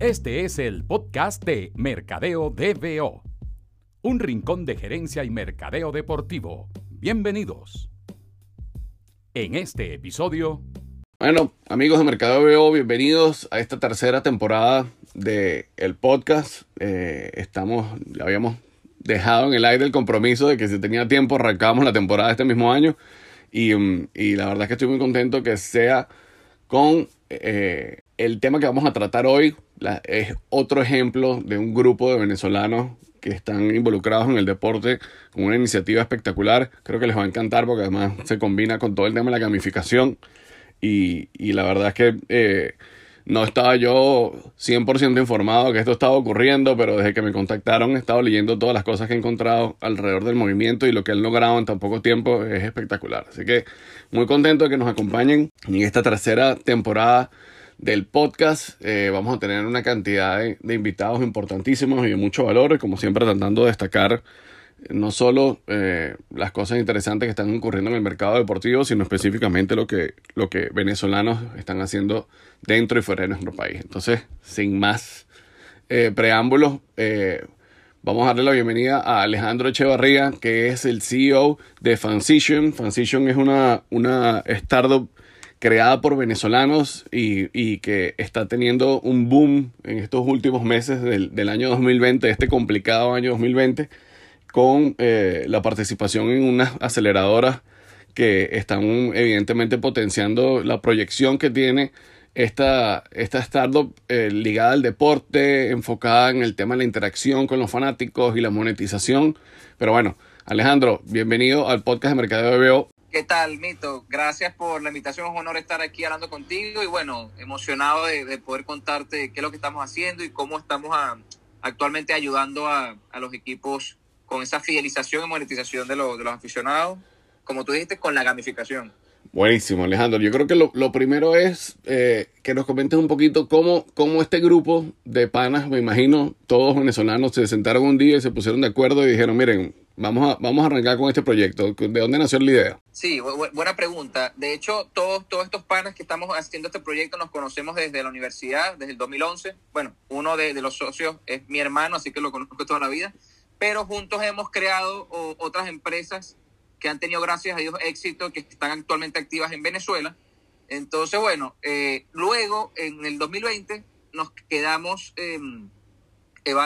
Este es el podcast de Mercadeo DBO, un rincón de gerencia y mercadeo deportivo. Bienvenidos. En este episodio... Bueno, amigos de Mercadeo DBO, bienvenidos a esta tercera temporada del el podcast. Eh, estamos, habíamos dejado en el aire el compromiso de que si tenía tiempo arrancábamos la temporada este mismo año. Y, mm, y la verdad es que estoy muy contento que sea con eh, el tema que vamos a tratar hoy. es otro ejemplo de un grupo de venezolanos que están involucrados en el deporte con una iniciativa espectacular. Creo que les va a encantar porque además se combina con todo el tema de la gamificación. Y, la verdad es que eh, no estaba yo 100% informado que esto estaba ocurriendo, pero desde que me contactaron he estado leyendo todas las cosas que he encontrado alrededor del movimiento y lo que han logrado en tan poco tiempo es espectacular. Así que muy contento de que nos acompañen en esta tercera temporada del podcast. Eh, vamos a tener una cantidad de, invitados importantísimos y de mucho valor, como siempre tratando de destacar no solo eh, las cosas interesantes que están ocurriendo en el mercado deportivo, sino específicamente lo que, lo que venezolanos están haciendo dentro y fuera de nuestro país. Entonces, sin más eh, preámbulos, eh, vamos a darle la bienvenida a Alejandro Echevarría, que es el CEO de Fancition. Fancition es una, una startup creada por venezolanos y, y, que está teniendo un boom en estos últimos meses del, del año 2020, este complicado año 2020 con eh, la participación en unas aceleradoras que están evidentemente potenciando la proyección que tiene esta, esta startup eh, ligada al deporte, enfocada en el tema de la interacción con los fanáticos y la monetización. Pero bueno, Alejandro, bienvenido al podcast de Mercadeo BBO. ¿Qué tal, Mito? Gracias por la invitación. Es un honor estar aquí hablando contigo y bueno, emocionado de, de poder contarte qué es lo que estamos haciendo y cómo estamos a, actualmente ayudando a, los equipos con esa fidelización y monetización de, lo, de los aficionados, como tú dijiste, con la gamificación. Buenísimo, Alejandro. Yo creo que lo, lo primero es eh, que nos comentes un poquito cómo, cómo este grupo de panas, me imagino, todos venezolanos se sentaron un día y se pusieron de acuerdo y dijeron, miren, vamos a, vamos a arrancar con este proyecto. ¿De dónde nació la idea? Sí, bu buena pregunta. De hecho, todos, todos estos panas que estamos haciendo este proyecto nos conocemos desde la universidad, desde el 2011. Bueno, uno de, de los socios es mi hermano, así que lo conozco toda la vida pero juntos hemos creado o, otras empresas que han tenido, gracias a Dios, éxito, que están actualmente activas en Venezuela. Entonces, bueno, eh, luego en el 2020 nos quedamos eh,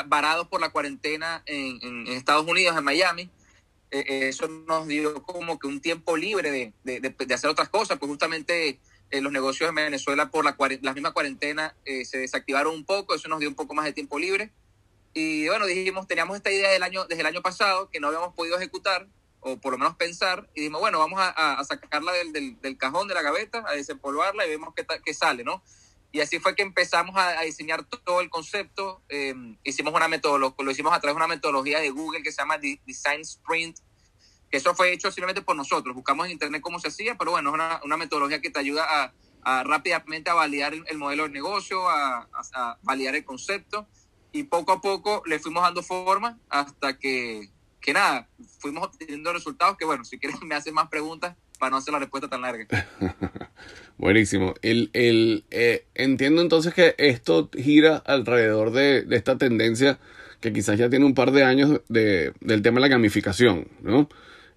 varados por la cuarentena en, en, Estados Unidos, en Miami. Eh, eso nos dio como que un tiempo libre de, de, de hacer otras cosas, pues justamente eh, los negocios en Venezuela por la, la misma cuarentena se desactivaron un poco, eso nos dio un poco más de tiempo libre y bueno, dijimos, teníamos esta idea del año, desde el año pasado que no habíamos podido ejecutar, o por lo menos pensar, y dijimos, bueno, vamos a, sacarla del, del, del, cajón de la gaveta, a desempolvarla y vemos qué, qué sale, ¿no? Y así fue que empezamos a, a diseñar todo el concepto. Eh, hicimos una metodología, lo hicimos a través de una metodología de Google que se llama Design Sprint, que eso fue hecho simplemente por nosotros. Buscamos en internet cómo se hacía, pero bueno, es una, una metodología que te ayuda a, a rápidamente a validar el, el, modelo de negocio, a, a validar el concepto y poco a poco le fuimos dando forma hasta que, que nada, fuimos obteniendo resultados que bueno, si quieres me haces más preguntas para no hacer la respuesta tan larga. Buenísimo. El, el, eh, entiendo entonces que esto gira alrededor de, de, esta tendencia que quizás ya tiene un par de años de, del tema de la gamificación, ¿no?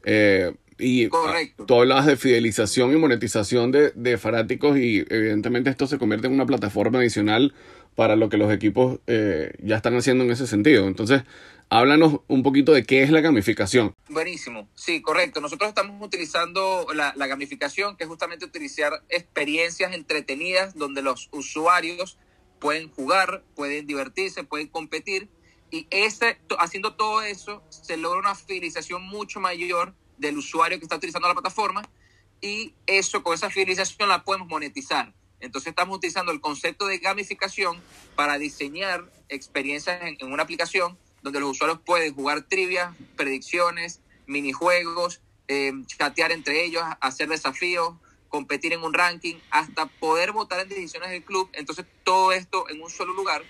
Eh, y Correcto. tú hablabas de fidelización y monetización de, de fanáticos y evidentemente esto se convierte en una plataforma adicional para lo que los equipos eh, ya están haciendo en ese sentido. Entonces, háblanos un poquito de qué es la gamificación. Buenísimo, sí, correcto. Nosotros estamos utilizando la, gamificación, que es justamente utilizar experiencias entretenidas donde los usuarios pueden jugar, pueden divertirse, pueden competir. Y ese, haciendo todo eso, se logra una fidelización mucho mayor del usuario que está utilizando la plataforma y eso, con esa fidelización la podemos monetizar. Entonces estamos utilizando el concepto de gamificación para diseñar experiencias en, en una aplicación donde los usuarios pueden jugar trivias, predicciones, minijuegos, eh, chatear entre ellos, hacer desafíos, competir en un ranking, hasta poder votar en decisiones del club. Entonces todo esto en un solo lugar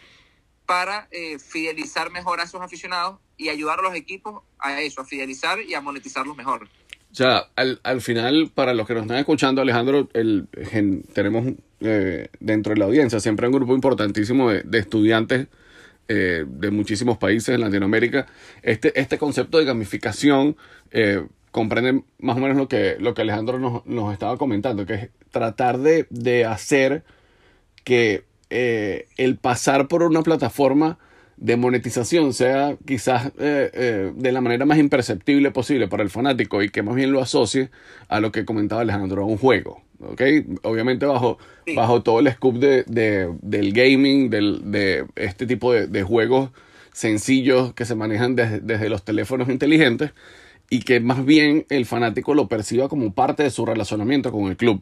para eh, fidelizar mejor a esos aficionados y ayudar a los equipos a eso, a fidelizar y a monetizarlos mejor. O sea, al, al final, para los que nos están escuchando, Alejandro, tenemos eh, dentro de la audiencia, siempre un grupo importantísimo de, estudiantes eh, de muchísimos países en Latinoamérica. Este, este concepto de gamificación eh, comprende más o menos lo que, lo que Alejandro nos, nos estaba comentando, que es tratar de, de hacer que el pasar por una plataforma de monetización sea quizás eh, eh, de la manera más imperceptible posible para el fanático y que más bien lo asocie a lo que comentaba Alejandro, a un juego. ¿Okay? Obviamente bajo, bajo todo el scoop de, del gaming, del, de este tipo de, juegos sencillos que se manejan desde los teléfonos inteligentes y que más bien el fanático lo perciba como parte de su relacionamiento con el club.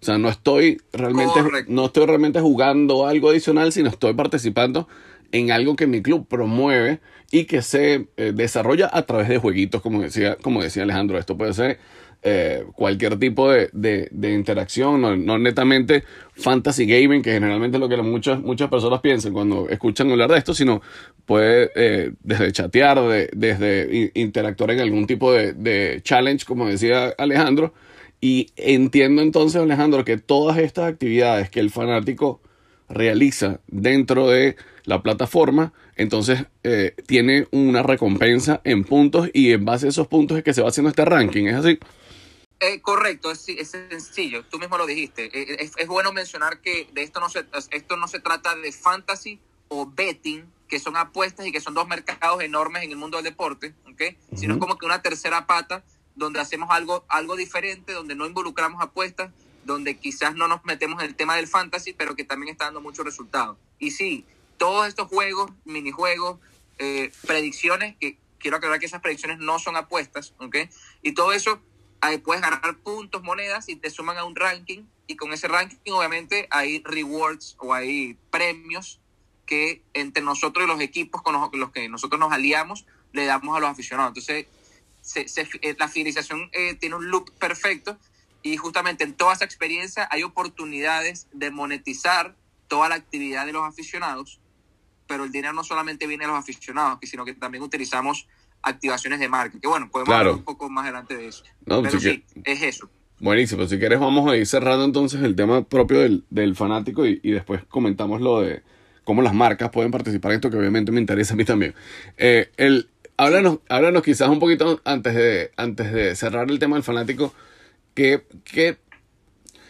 O sea, no estoy realmente, no estoy realmente jugando algo adicional, sino estoy participando en algo que mi club promueve y que se eh, desarrolla a través de jueguitos, como decía, como decía Alejandro. Esto puede ser eh, cualquier tipo de, de, interacción, no, netamente fantasy gaming, que generalmente es lo que muchas, muchas personas piensan cuando escuchan hablar de esto, sino puede eh, desde chatear, de, desde interactuar en algún tipo de, de challenge, como decía Alejandro. Y entiendo entonces, Alejandro, que todas estas actividades que el fanático realiza dentro de la plataforma, entonces eh, tiene una recompensa en puntos y en base a esos puntos es que se va haciendo este ranking, ¿es así? Eh, correcto, es, es, sencillo, tú mismo lo dijiste. Eh, es, es, bueno mencionar que de esto no, se, esto no se trata de fantasy o betting, que son apuestas y que son dos mercados enormes en el mundo del deporte, ¿okay? sino como que una tercera pata donde hacemos algo, algo diferente, donde no involucramos apuestas, donde quizás no nos metemos en el tema del fantasy, pero que también está dando muchos resultados. Y sí, todos estos juegos, minijuegos, eh, predicciones, que quiero aclarar que esas predicciones no son apuestas, ¿ok? Y todo eso, puedes ganar puntos, monedas y te suman a un ranking. Y con ese ranking, obviamente, hay rewards o hay premios que entre nosotros y los equipos con los, que nosotros nos aliamos, le damos a los aficionados. Entonces, eh, la fidelización eh, tiene un loop perfecto y justamente en toda esa experiencia hay oportunidades de monetizar toda la actividad de los aficionados, pero el dinero no solamente viene de los aficionados, sino que también utilizamos activaciones de marca, que bueno, podemos hablar un poco más adelante de eso. pero sí, es eso. Buenísimo, si quieres vamos a ir cerrando entonces el tema propio del, del fanático y, y, después comentamos lo de cómo las marcas pueden participar en esto, que obviamente me interesa a mí también. Eh, el, háblanos, háblanos quizás un poquito antes de, antes de cerrar el tema del fanático, ¿Qué, qué,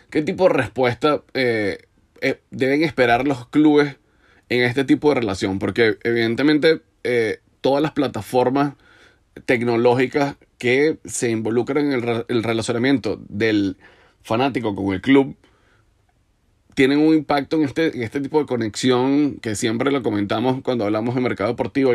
qué tipo de respuesta eh, eh, deben esperar los clubes en este tipo de relación? Porque evidentemente todas las plataformas tecnológicas que se involucran en el, el, relacionamiento del fanático con el club tienen un impacto en este, en este tipo de conexión que siempre lo comentamos cuando hablamos de mercado deportivo,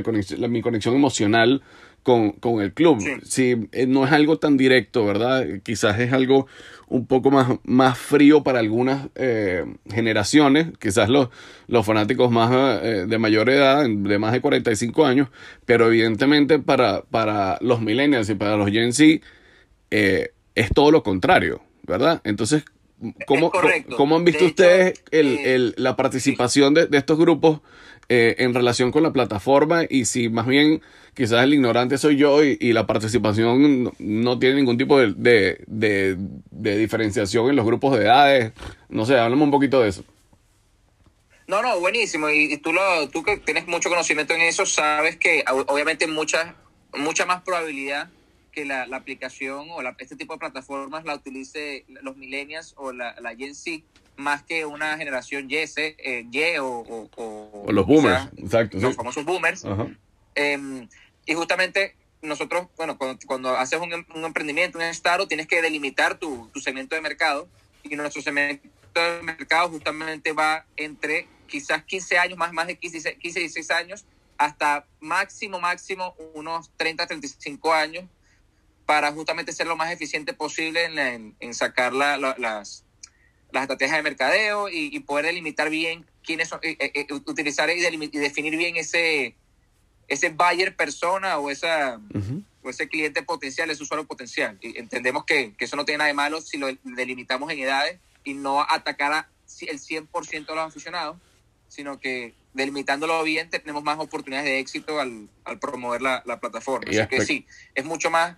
mi conexión emocional con, con el club. Si eh, no es algo tan directo, ¿verdad? Quizás es algo un poco más, más frío para algunas eh, generaciones, quizás los, los fanáticos más eh, de mayor edad, de más de 45 años, pero evidentemente para, para los millennials y para los Gen Z es todo lo contrario, ¿verdad? Entonces, ¿cómo, ¿cómo han visto ustedes el, el, la participación de, de estos grupos en relación con la plataforma y si más bien quizás el ignorante soy yo y, la participación no, tiene ningún tipo de, diferenciación en los grupos de edades. No sé, háblame un poquito de eso. No, no, buenísimo. Y, tú, lo, tú que tienes mucho conocimiento en eso, sabes que obviamente mucha, mucha más probabilidad que la, aplicación o este tipo de plataformas la utilice los millennials o la, la Gen Z más que una generación Y, eh, y o, o, los boomers, exacto. Los famosos boomers. Em, y justamente nosotros, bueno, cuando, haces un, un, emprendimiento, un startup, tienes que delimitar tu, tu segmento de mercado. Y nuestro segmento de mercado justamente va entre quizás 15 años, más, más de 15, 15, 16 años, hasta máximo, máximo unos 30, 35 años para justamente ser lo más eficiente posible en, en, sacar la, las, las estrategias de mercadeo y, y, poder delimitar bien quiénes son, eh, eh, utilizar y, y, definir bien ese, ese buyer persona o, esa, o ese cliente potencial, ese usuario potencial. Y entendemos que, que, eso no tiene nada de malo si lo delimitamos en edades y no atacar a el 100% de los aficionados, sino que delimitándolo bien tenemos más oportunidades de éxito al, al promover la, la plataforma. Así que sí, es mucho más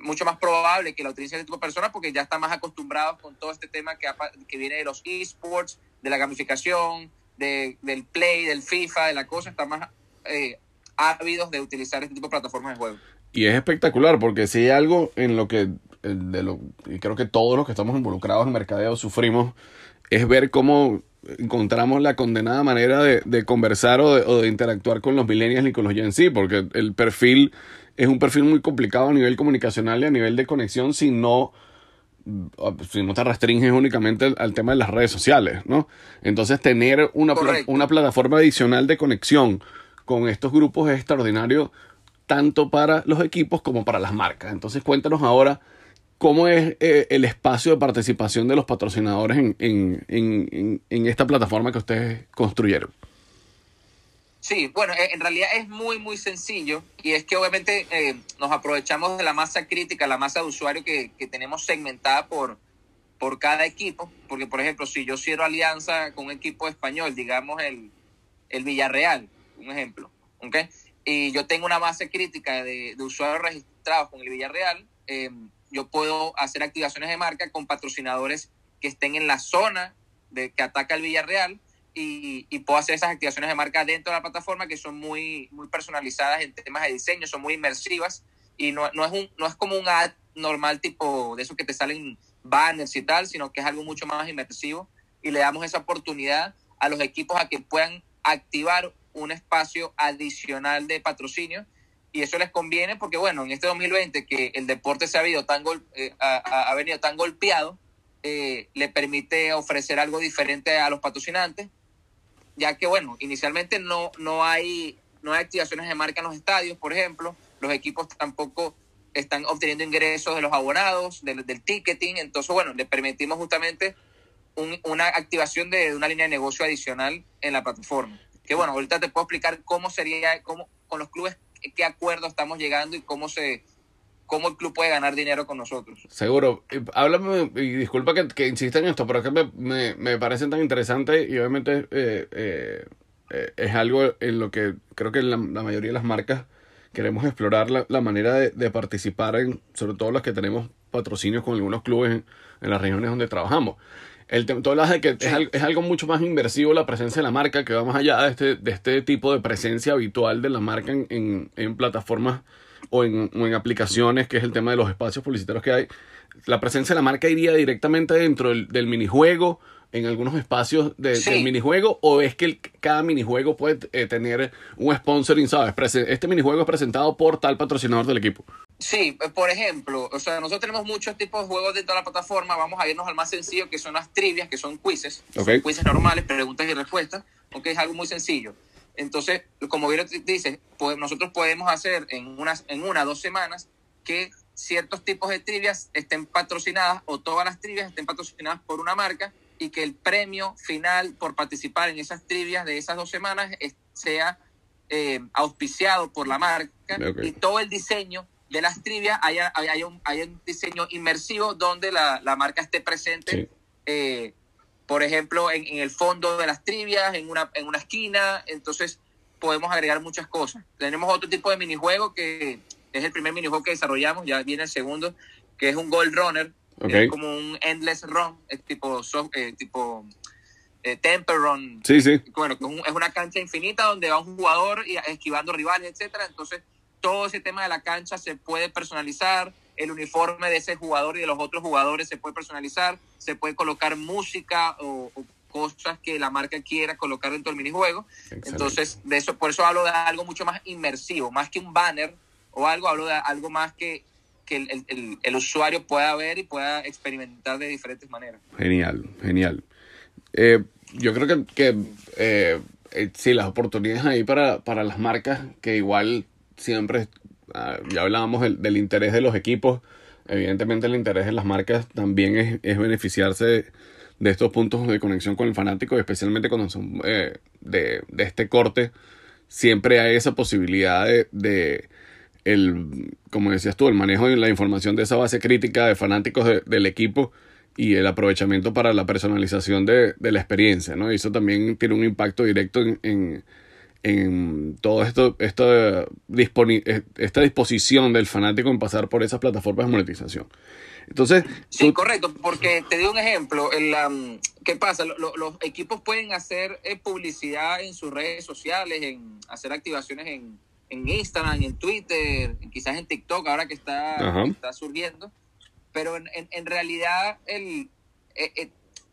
mucho más probable que la utilicen este tipo de personas porque ya están más acostumbrados con todo este tema que, que viene de los esports, de la gamificación, de, del play, del FIFA, de la cosa, están más eh, ávidos de utilizar este tipo de plataformas de juego. Y es espectacular porque si hay algo en lo que, de lo, y creo que todos los que estamos involucrados en mercadeo sufrimos, es ver cómo encontramos la condenada manera de, de conversar o de, o de, interactuar con los millennials y con los Gen Z, porque el perfil es un perfil muy complicado a nivel comunicacional y a nivel de conexión si no, si no te restringes únicamente al, al tema de las redes sociales, ¿no? Entonces tener una, una plataforma adicional de conexión con estos grupos es extraordinario tanto para los equipos como para las marcas. Entonces cuéntanos ahora cómo es eh, el espacio de participación de los patrocinadores en, en, en, esta plataforma que ustedes construyeron. Sí, bueno, eh, en realidad es muy, muy sencillo y es que obviamente eh, nos aprovechamos de la masa crítica, la masa de usuarios que, que, tenemos segmentada por, por cada equipo, porque por ejemplo, si yo cierro alianza con un equipo español, digamos el, el Villarreal, un ejemplo, ¿ok? Y yo tengo una base crítica de, de usuarios registrados con el Villarreal, eh, yo puedo hacer activaciones de marca con patrocinadores que estén en la zona de que ataca el Villarreal y, puedo hacer esas activaciones de marca dentro de la plataforma que son muy, muy personalizadas en temas de diseño, son muy inmersivas y no, no, es un, no es como un ad normal tipo de esos que te salen banners y tal, sino que es algo mucho más inmersivo y le damos esa oportunidad a los equipos a que puedan activar un espacio adicional de patrocinio y eso les conviene porque, bueno, en este 2020 que el deporte se ha, habido tan gol, eh, ha, ha, venido tan golpeado, eh, le permite ofrecer algo diferente a los patrocinantes ya que, bueno, inicialmente no, no, hay, no hay activaciones de marca en los estadios, por ejemplo, los equipos tampoco están obteniendo ingresos de los abonados, del, ticketing, entonces, bueno, le permitimos justamente un, una activación de, de, una línea de negocio adicional en la plataforma. Que bueno, ahorita te puedo explicar cómo sería, cómo con los clubes, qué acuerdo estamos llegando y cómo se, cómo el club puede ganar dinero con nosotros. Seguro. Háblame, y disculpa que, que insista en esto, pero que me, me, me parece tan interesante y obviamente eh, eh, eh, es algo en lo que creo que la, mayoría de las marcas queremos explorar la, la manera de, de, participar en, sobre todo las que tenemos patrocinios con algunos clubes en las regiones donde trabajamos. El todo lo de que sí. es, algo, es, algo, mucho más inversivo la presencia de la marca, que va más allá de este, de este tipo de presencia habitual de la marca en, en, en plataformas o en, o en aplicaciones, que es el tema de los espacios publicitarios que hay, la presencia de la marca iría directamente dentro del, del minijuego, en algunos espacios de, sí. del minijuego, o es que el, cada minijuego puede eh, tener un sponsoring, ¿sabes? Este minijuego es presentado por tal patrocinador del equipo. Sí, por ejemplo, o sea, nosotros tenemos muchos tipos de juegos dentro de la plataforma, vamos a irnos al más sencillo, que son las trivias, que son quizzes, okay. son quizzes normales, preguntas y respuestas, aunque es algo muy sencillo. Entonces, como bien dices, pues nosotros podemos hacer en unas en una dos semanas que ciertos tipos de trivias estén patrocinadas o todas las trivias estén patrocinadas por una marca y que el premio final por participar en esas trivias de esas dos semanas sea eh, auspiciado por la marca okay. y todo el diseño de las trivias haya, haya, un, haya un diseño inmersivo donde la, la marca esté presente. Sí. Eh, por ejemplo, en, en, el fondo de las trivias, en una, en una esquina, entonces podemos agregar muchas cosas. Tenemos otro tipo de minijuego que es el primer minijuego que desarrollamos, ya viene el segundo, que es un Gold Runner, okay. es como un Endless Run, es tipo, eh, tipo eh, Temper Run. Sí, sí. Bueno, es, un, es, una cancha infinita donde va un jugador y, esquivando rivales, etcétera. Entonces, todo ese tema de la cancha se puede personalizar, el uniforme de ese jugador y de los otros jugadores se puede personalizar, se puede colocar música o, o cosas que la marca quiera colocar dentro del minijuego. Excelente. Entonces, de eso, por eso hablo de algo mucho más inmersivo, más que un banner o algo, hablo de algo más que, que el, el, el, usuario pueda ver y pueda experimentar de diferentes maneras. Genial, genial. Eh, yo creo que, que eh, eh, sí, las oportunidades ahí para, para las marcas, que igual siempre, uh, ya hablábamos del, interés de los equipos, evidentemente el interés de las marcas también es, es beneficiarse de, estos puntos de conexión con el fanático, especialmente cuando son eh, de, de, este corte, siempre hay esa posibilidad de, de, el, como decías tú, el manejo de la información de esa base crítica de fanáticos de, del equipo y el aprovechamiento para la personalización de, de la experiencia, ¿no? Eso también tiene un impacto directo en en todo esto, esto esta disposición del fanático en pasar por esas plataformas de monetización. Entonces, sí, correcto, porque te doy un ejemplo. El, ¿Qué pasa? los equipos pueden hacer eh, publicidad en sus redes sociales, en hacer activaciones en, en Instagram, en Twitter, quizás en TikTok, ahora que está, está surgiendo. Pero en, en, realidad, el, eh, eh,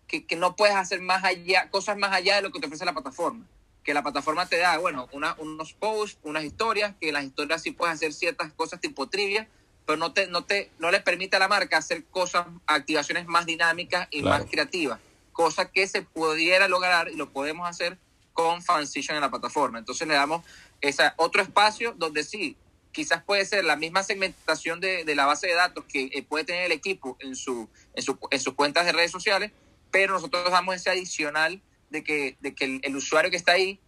que, que, no puedes hacer más allá, cosas más allá de lo que te ofrece la plataforma. Que la plataforma te da, bueno, una, unos posts, unas historias, que las historias sí puedes hacer ciertas cosas tipo trivia, pero no te, no te, no le permite a la marca hacer cosas, activaciones más dinámicas y más creativas, cosa que se pudiera lograr y lo podemos hacer con Fancision en la plataforma. Entonces le damos esa, otro espacio donde sí, quizás puede ser la misma segmentación de, de la base de datos que eh, puede tener el equipo en, su, en, su, en sus cuentas de redes sociales, pero nosotros damos ese adicional de que, de que el usuario que está ahí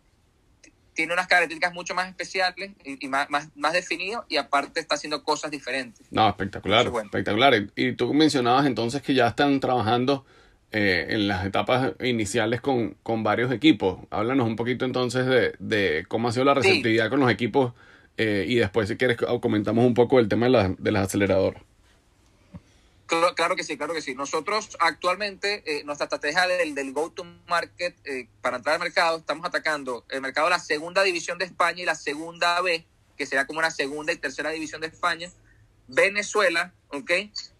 tiene unas características mucho más especiales y, más, más, más definido y aparte está haciendo cosas diferentes. No, espectacular, espectacular. Y tú mencionabas entonces que ya están trabajando eh, en las etapas iniciales con, con, varios equipos. Háblanos un poquito entonces de, de cómo ha sido la receptividad con los equipos eh, y después si quieres comentamos un poco el tema de, la, de las aceleradoras. Claro, que sí, claro que sí. Nosotros actualmente, eh, nuestra estrategia del, del go-to-market eh, para entrar al mercado, estamos atacando el mercado de la segunda división de España y la segunda B, que sería como una segunda y tercera división de España, Venezuela, ¿ok?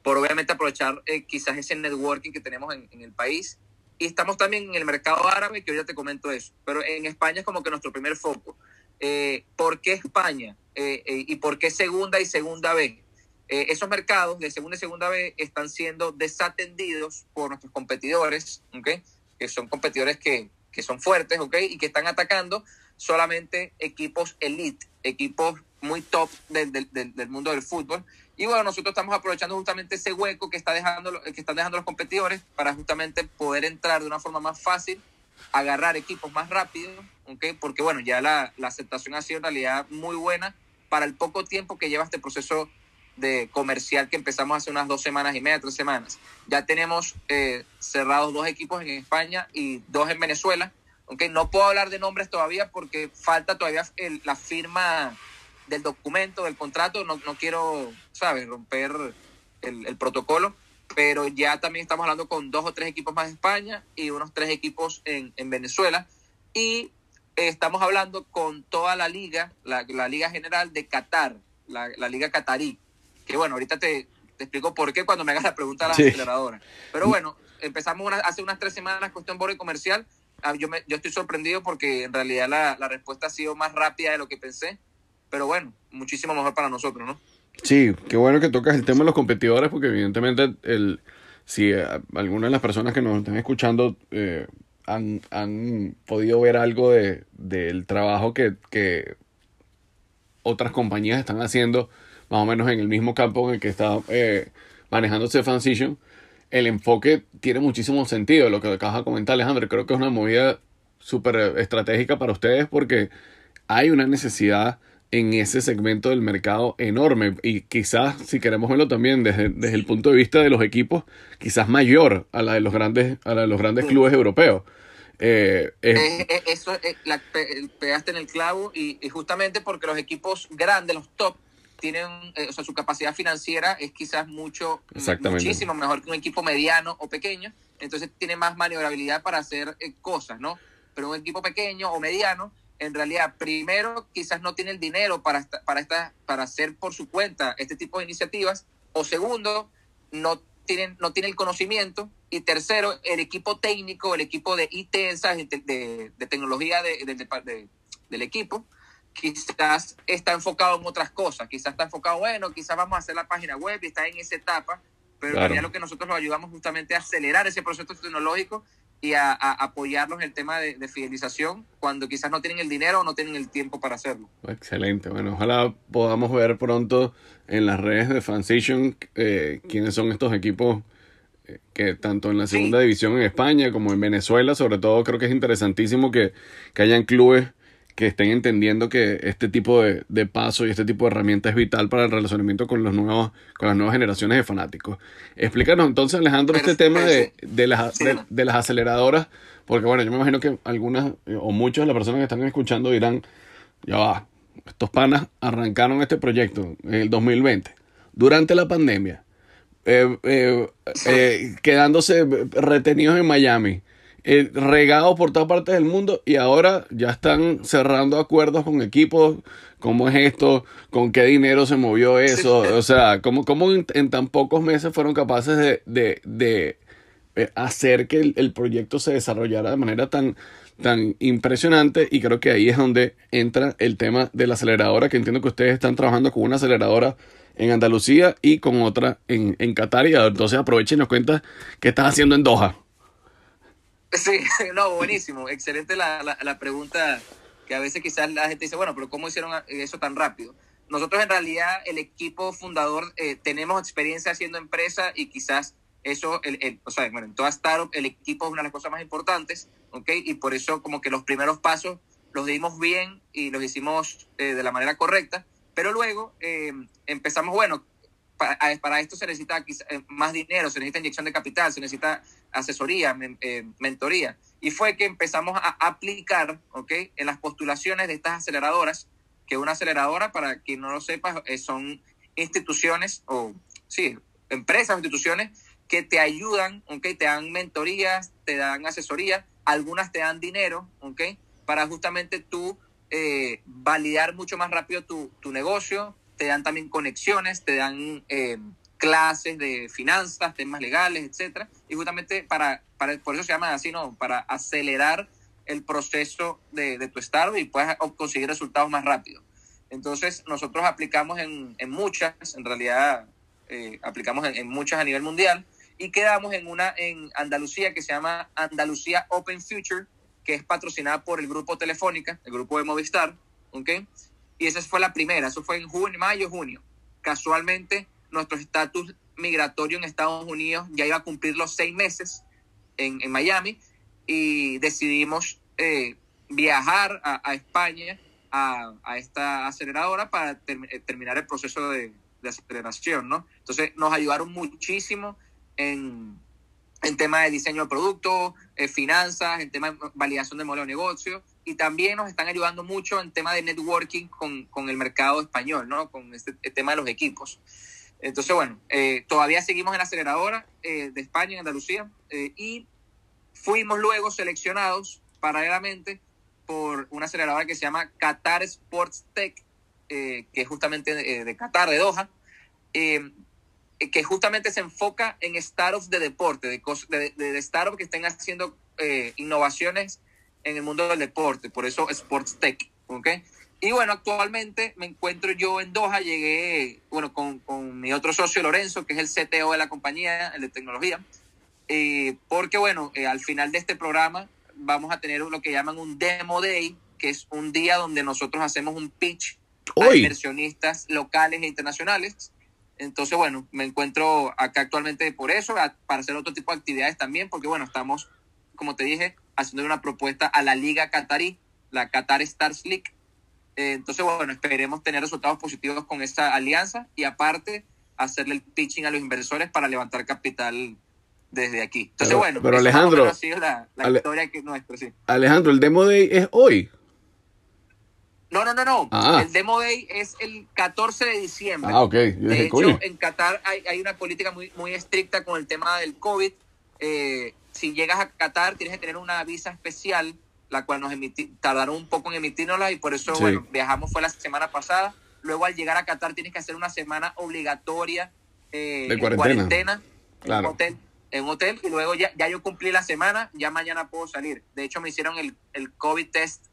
Por obviamente aprovechar eh, quizás ese networking que tenemos en, en, el país. Y estamos también en el mercado árabe, que hoy ya te comento eso. Pero en España es como que nuestro primer foco. ¿Por qué España? ¿Y por qué segunda y segunda B? Eh, esos mercados de segunda y segunda B están siendo desatendidos por nuestros competidores, ¿okay? que son competidores que, que son fuertes ¿okay? y que están atacando solamente equipos elite, equipos muy top del, del, del, mundo del fútbol. Y bueno, nosotros estamos aprovechando justamente ese hueco que, está dejando, que están dejando los competidores para justamente poder entrar de una forma más fácil, agarrar equipos más rápido, ¿okay? porque bueno, ya la, la aceptación ha sido en realidad muy buena para el poco tiempo que lleva este proceso de comercial que empezamos hace unas dos semanas y media, tres semanas. Ya tenemos eh, cerrados dos equipos en España y dos en Venezuela. Aunque no puedo hablar de nombres todavía porque falta todavía la firma del documento, del contrato. No, no quiero, ¿sabes?, romper el, protocolo. Pero ya también estamos hablando con dos o tres equipos más de España y unos tres equipos en, en Venezuela. Y estamos hablando con toda la liga, la, Liga General de Qatar, la, la Liga Qatarí que bueno, ahorita te, te explico por qué cuando me hagas la pregunta a la aceleradora. Pero bueno, empezamos hace unas tres semanas cuestión borde comercial. Ah, yo, me, yo estoy sorprendido porque en realidad la, la respuesta ha sido más rápida de lo que pensé. Pero bueno, muchísimo mejor para nosotros, ¿no? Sí, qué bueno que tocas el tema de los competidores porque evidentemente el, si eh, algunas de las personas que nos están escuchando eh, han, han, podido ver algo de, del trabajo que, que otras compañías están haciendo más o menos en el mismo campo en el que está eh, manejándose Transition, el enfoque tiene muchísimo sentido. Lo que acabas de comentar, Alejandro, creo que es una movida súper estratégica para ustedes porque hay una necesidad en ese segmento del mercado enorme y quizás si queremos verlo también desde, desde, el punto de vista de los equipos quizás mayor a la de los grandes a la de los grandes clubes europeos eh, eh, eh, eso la, pegaste en el clavo y, y, justamente porque los equipos grandes los top tienen, eh, o sea, su capacidad financiera es quizás mucho, muchísimo mejor que un equipo mediano o pequeño, entonces tiene más maniobrabilidad para hacer eh, cosas, ¿no? Pero un equipo pequeño o mediano, en realidad, primero, quizás no tiene el dinero para, para, esta, para hacer por su cuenta este tipo de iniciativas, o segundo, no tienen, no tiene el conocimiento, y tercero, el equipo técnico, el equipo de IT, de, de, tecnología de, del equipo, quizás está enfocado en otras cosas, quizás está enfocado, bueno, quizás vamos a hacer la página web y está en esa etapa, pero claro. en lo que nosotros lo ayudamos justamente a acelerar ese proceso tecnológico y a, a apoyarlos en el tema de, de, fidelización cuando quizás no tienen el dinero o no tienen el tiempo para hacerlo. Excelente, bueno, ojalá podamos ver pronto en las redes de Fansation eh, quiénes son estos equipos eh, que tanto en la segunda sí. división en España como en Venezuela, sobre todo creo que es interesantísimo que, que hayan clubes que estén entendiendo que este tipo de, de paso y este tipo de herramienta es vital para el relacionamiento con los nuevos, con las nuevas generaciones de fanáticos. Explícanos entonces, Alejandro, este tema de, de, las, de, de las aceleradoras, porque bueno, yo me imagino que algunas o muchas de las personas que están escuchando dirán, ya va, estos panas arrancaron este proyecto en el 2020, durante la pandemia, eh, eh, eh, quedándose retenidos en Miami, regados por todas partes del mundo y ahora ya están cerrando acuerdos con equipos. ¿Cómo es esto? ¿Con qué dinero se movió eso? O sea, ¿cómo, cómo en, tan pocos meses fueron capaces de, de, de hacer que el, el, proyecto se desarrollara de manera tan, tan impresionante y creo que ahí es donde entra el tema de la aceleradora, que entiendo que ustedes están trabajando con una aceleradora en Andalucía y con otra en, en Qatar y entonces aprovechen y nos cuenta qué estás haciendo en Doha. Sí, no, buenísimo, excelente la, la, la pregunta que a veces quizás la gente dice, bueno, pero ¿cómo hicieron eso tan rápido? Nosotros en realidad, el equipo fundador, eh, tenemos experiencia haciendo empresa y quizás eso, el, el, o sea, bueno, en toda startup el equipo es una de las cosas más importantes, ¿ok? Y por eso como que los primeros pasos los dimos bien y los hicimos eh, de la manera correcta, pero luego eh, empezamos, bueno, para, para, esto se necesita eh, más dinero, se necesita inyección de capital, se necesita asesoría, eh, mentoría. Y fue que empezamos a aplicar, ¿ok? En las postulaciones de estas aceleradoras, que una aceleradora, para quien no lo sepa, eh, son instituciones o, sí, empresas, instituciones que te ayudan, ¿ok? Te dan mentorías, te dan asesoría, algunas te dan dinero, ¿ok? Para justamente tú eh, validar mucho más rápido tu, tu, negocio, te dan también conexiones, te dan clases de finanzas, temas legales, etcétera, y justamente para, para, por eso se llama así, ¿no? Para acelerar el proceso de, de tu startup y puedas conseguir resultados más rápido. Entonces, nosotros aplicamos en, en muchas, en realidad eh, aplicamos en, en muchas a nivel mundial, y quedamos en una en Andalucía que se llama Andalucía Open Future, que es patrocinada por el grupo Telefónica, el grupo de Movistar, ¿ok? Y esa fue la primera, eso fue en junio, mayo, junio. Casualmente, nuestro estatus migratorio en Estados Unidos ya iba a cumplir los seis meses en, en Miami y decidimos eh, viajar a, España a, a, esta aceleradora para ter terminar el proceso de, de aceleración, ¿no? Entonces, nos ayudaron muchísimo en, en tema de diseño de producto, eh, finanzas, en tema de validación del modelo de negocio y también nos están ayudando mucho en tema de networking con, con el mercado español, ¿no? Con este tema de los equipos. Entonces, bueno, eh, todavía seguimos en la aceleradora eh, de España, en Andalucía, eh, y fuimos luego seleccionados paralelamente por una aceleradora que se llama Qatar Sports Tech, que es justamente de, Qatar, de Doha, que justamente se enfoca en startups de deporte, de, de, startups que estén haciendo innovaciones en el mundo del deporte, por eso Sports Tech, ¿ok? Y bueno, actualmente me encuentro yo en Doha, llegué, bueno, con, con mi otro socio Lorenzo, que es el CTO de la compañía, el de tecnología, eh, porque bueno, eh, al final de este programa vamos a tener lo que llaman un Demo Day, que es un día donde nosotros hacemos un pitch Uy. a inversionistas locales e internacionales entonces, bueno, me encuentro acá actualmente por eso, para hacer otro tipo de actividades también, porque bueno, estamos, como te dije, haciendo una propuesta a la Liga Qatarí, la Qatar Stars League. Eh, entonces, bueno, esperemos tener resultados positivos con esta alianza y aparte hacerle el pitching a los inversores para levantar capital desde aquí. Entonces, pero, bueno, pero Alejandro, ha sido la, la Ale, historia que nuestra, sí. Alejandro, el Demo Day es hoy. No, no, no, no. Ah. El Demo Day es el 14 de diciembre. Ah, ok. Yo de dije, hecho, coño. en Qatar hay, hay, una política muy, muy estricta con el tema del COVID. Eh, si llegas a Qatar, tienes que tener una visa especial, la cual nos emití, tardaron un poco en emitirnosla y por eso, Sí. bueno, viajamos fue la semana pasada. Luego, al llegar a Qatar, tienes que hacer una semana obligatoria eh, De en cuarentena. Claro. en un hotel. En un hotel y luego ya, ya yo cumplí la semana, ya mañana puedo salir. De hecho, me hicieron el, el COVID test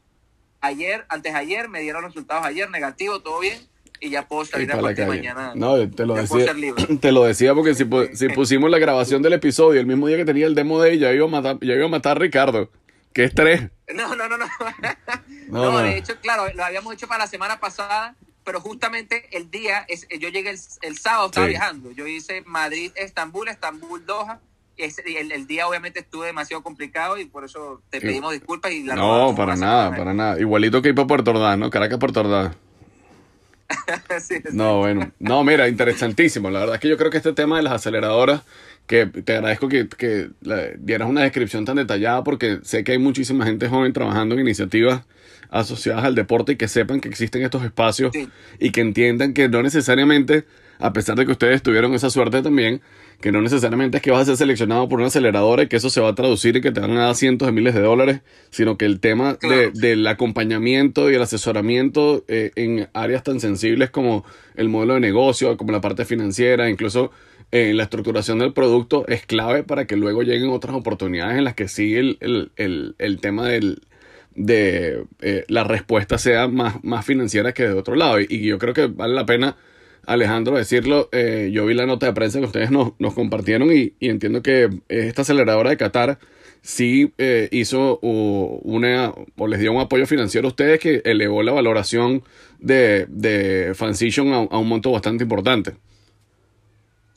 ayer, antes de ayer, me dieron los resultados ayer, negativo, todo bien, y ya puedo salir a partir de mañana. No, te lo decía. ser libre. Te lo decía porque si, si pusimos la grabación del episodio el mismo día que tenía el demo day, ya iba a matar, ya iba a matar a Ricardo. Qué estrés. No, no, no, no. No, No, no. de hecho, claro, lo habíamos hecho para la semana pasada, pero justamente el día, es, yo llegué el, el sábado, estaba Sí. viajando. Yo hice Madrid, Estambul, Estambul, Doha, el, el, día obviamente estuvo demasiado complicado y por eso te pedimos disculpas y la No, para nada, para nada. Igualito que ir para Puerto Ordaz, ¿no? Caracas, Puerto Ordaz. no, bueno. No, mira, interesantísimo. La verdad es que yo creo que este tema de las aceleradoras, que te agradezco que, que dieras una descripción tan detallada porque sé que hay muchísima gente joven trabajando en iniciativas asociadas al deporte y que sepan que existen estos espacios y que entiendan que no necesariamente, a pesar de que ustedes tuvieron esa suerte también, que no necesariamente es que vas a ser seleccionado por una aceleradora y que eso se va a traducir y que te van a dar cientos de miles de dólares, sino que el tema de, del acompañamiento y el asesoramiento eh, en áreas tan sensibles como el modelo de negocio, como la parte financiera, incluso eh, la estructuración del producto, es clave para que luego lleguen otras oportunidades en las que sí el, el, el, el tema del, de eh, la respuesta sea más, más financiera que de otro lado. y yo creo que vale la pena Alejandro, decirlo, eh, yo vi la nota de prensa que ustedes nos, nos compartieron y, entiendo que esta aceleradora de Qatar sí eh, hizo una, o les dio un apoyo financiero a ustedes que elevó la valoración de, de Fancision a, a, un monto bastante importante.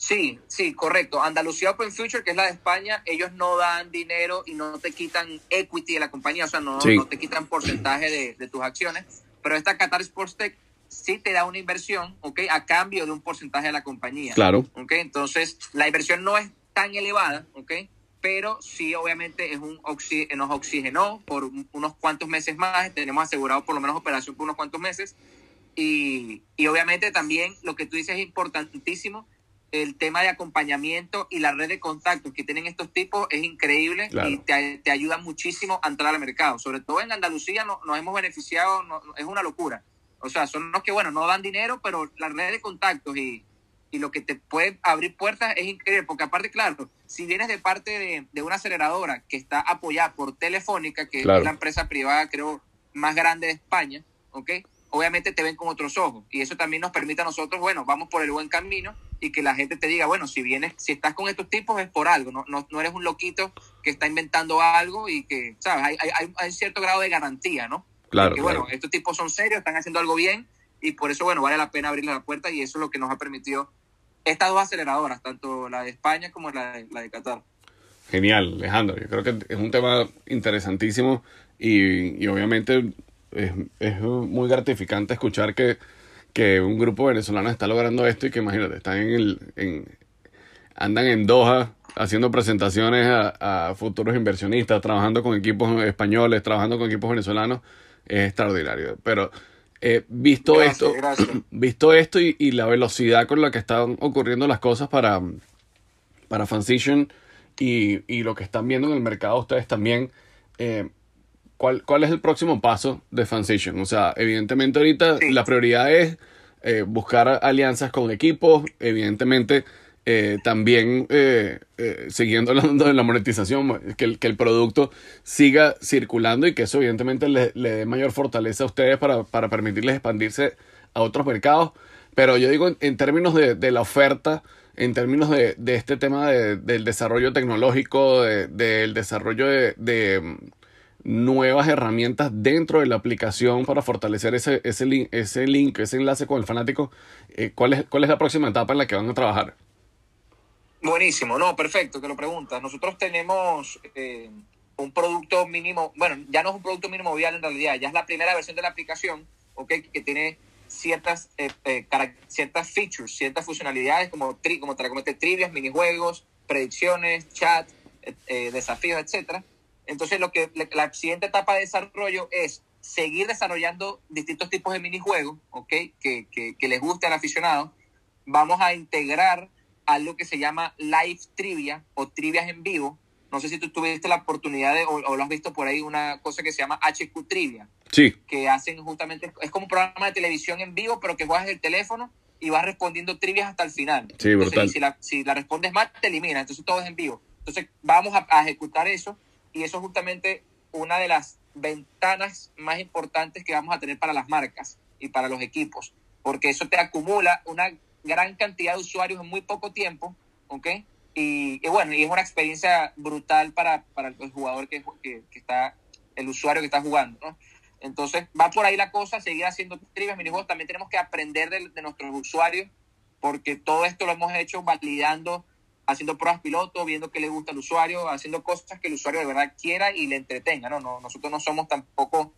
Sí, sí, correcto. Andalucía Open Future, que es la de España, ellos no dan dinero y no te quitan equity de la compañía, o sea, no, no te quitan porcentaje de, de tus acciones, pero esta Qatar Sports Tech sí te da una inversión, ¿ok? A cambio de un porcentaje de la compañía. Claro. ¿Ok? Entonces, la inversión no es tan elevada, ¿ok? Pero sí, obviamente, es un nos oxigenó por unos cuantos meses más. Tenemos asegurado por lo menos operación por unos cuantos meses. Y, y obviamente también lo que tú dices es importantísimo. El tema de acompañamiento y la red de contactos que tienen estos tipos es increíble y te, te, ayuda muchísimo a entrar al mercado. Sobre todo en Andalucía no, nos hemos beneficiado, no, es una locura o sea, son los que, bueno, no dan dinero, pero la red de contactos y, y lo que te puede abrir puertas es increíble, porque aparte, claro, si vienes de parte de, de una aceleradora que está apoyada por Telefónica, que es la empresa privada, creo, más grande de España, ¿ok? Obviamente te ven con otros ojos y eso también nos permite a nosotros, bueno, vamos por el buen camino y que la gente te diga, bueno, si vienes, si estás con estos tipos es por algo, no, no, no eres un loquito que está inventando algo y que, ¿sabes? Hay, hay, hay cierto grado de garantía, ¿no? Claro. bueno, estos tipos son serios, están haciendo algo bien y por eso, bueno, vale la pena abrirle la puerta y eso es lo que nos ha permitido estas dos aceleradoras, tanto la de España como la de, la de Qatar. Genial, Alejandro. Yo creo que es un tema interesantísimo y, y obviamente es, es, muy gratificante escuchar que, que un grupo venezolano está logrando esto y que imagínate, están en el, en, andan en Doha haciendo presentaciones a, a, futuros inversionistas, trabajando con equipos españoles, trabajando con equipos venezolanos es extraordinario. Pero eh, visto esto, visto esto y, y, la velocidad con la que están ocurriendo las cosas para, para y, y lo que están viendo en el mercado ustedes también, eh, ¿cuál, ¿cuál es el próximo paso de Fansition? O sea, evidentemente ahorita la prioridad es eh, buscar alianzas con equipos, evidentemente eh, también eh, siguiendo hablando de la monetización, que el, que el producto siga circulando y que eso evidentemente le, le dé mayor fortaleza a ustedes para, para, permitirles expandirse a otros mercados. Pero yo digo en, términos de, de, la oferta, en términos de, de este tema de, del desarrollo tecnológico, del desarrollo de, nuevas herramientas dentro de la aplicación para fortalecer ese, ese, link, ese link, ese enlace con el fanático, ¿cuál, es, ¿cuál es la próxima etapa en la que van a trabajar? Buenísimo, no, perfecto que lo preguntas. Nosotros tenemos eh, un producto mínimo, bueno, ya no es un producto mínimo vial en realidad, ya es la primera versión de la aplicación, okay, que tiene ciertas, eh, eh, ciertas features, ciertas funcionalidades como, tri, como te comenté, trivias, minijuegos, predicciones, chat, eh, desafíos, etcétera. Entonces, lo que la siguiente etapa de desarrollo es seguir desarrollando distintos tipos de minijuegos, okay, que, que, que les guste al aficionado. Vamos a integrar algo que se llama live trivia o trivias en vivo. No sé si tú tuviste la oportunidad de, o, lo has visto por ahí, una cosa que se llama HQ Trivia. Sí. Que hacen justamente, es como un programa de televisión en vivo, pero que juegas el teléfono y vas respondiendo trivias hasta el final. Sí, brutal. si, la, si la respondes mal, te elimina. Entonces todo es en vivo. Entonces vamos a, a ejecutar eso y eso es justamente una de las ventanas más importantes que vamos a tener para las marcas y para los equipos, porque eso te acumula una gran cantidad de usuarios en muy poco tiempo, ¿ok? Y, bueno, y es una experiencia brutal para, para el jugador que, que, que, está, el usuario que está jugando, ¿no? Entonces, va por ahí la cosa, seguir haciendo trivias, minijuegos, también tenemos que aprender de, de nuestros usuarios, porque todo esto lo hemos hecho validando haciendo pruebas piloto, viendo qué le gusta al usuario, haciendo cosas que el usuario de verdad quiera y le entretenga, ¿no? no nosotros no somos tampoco,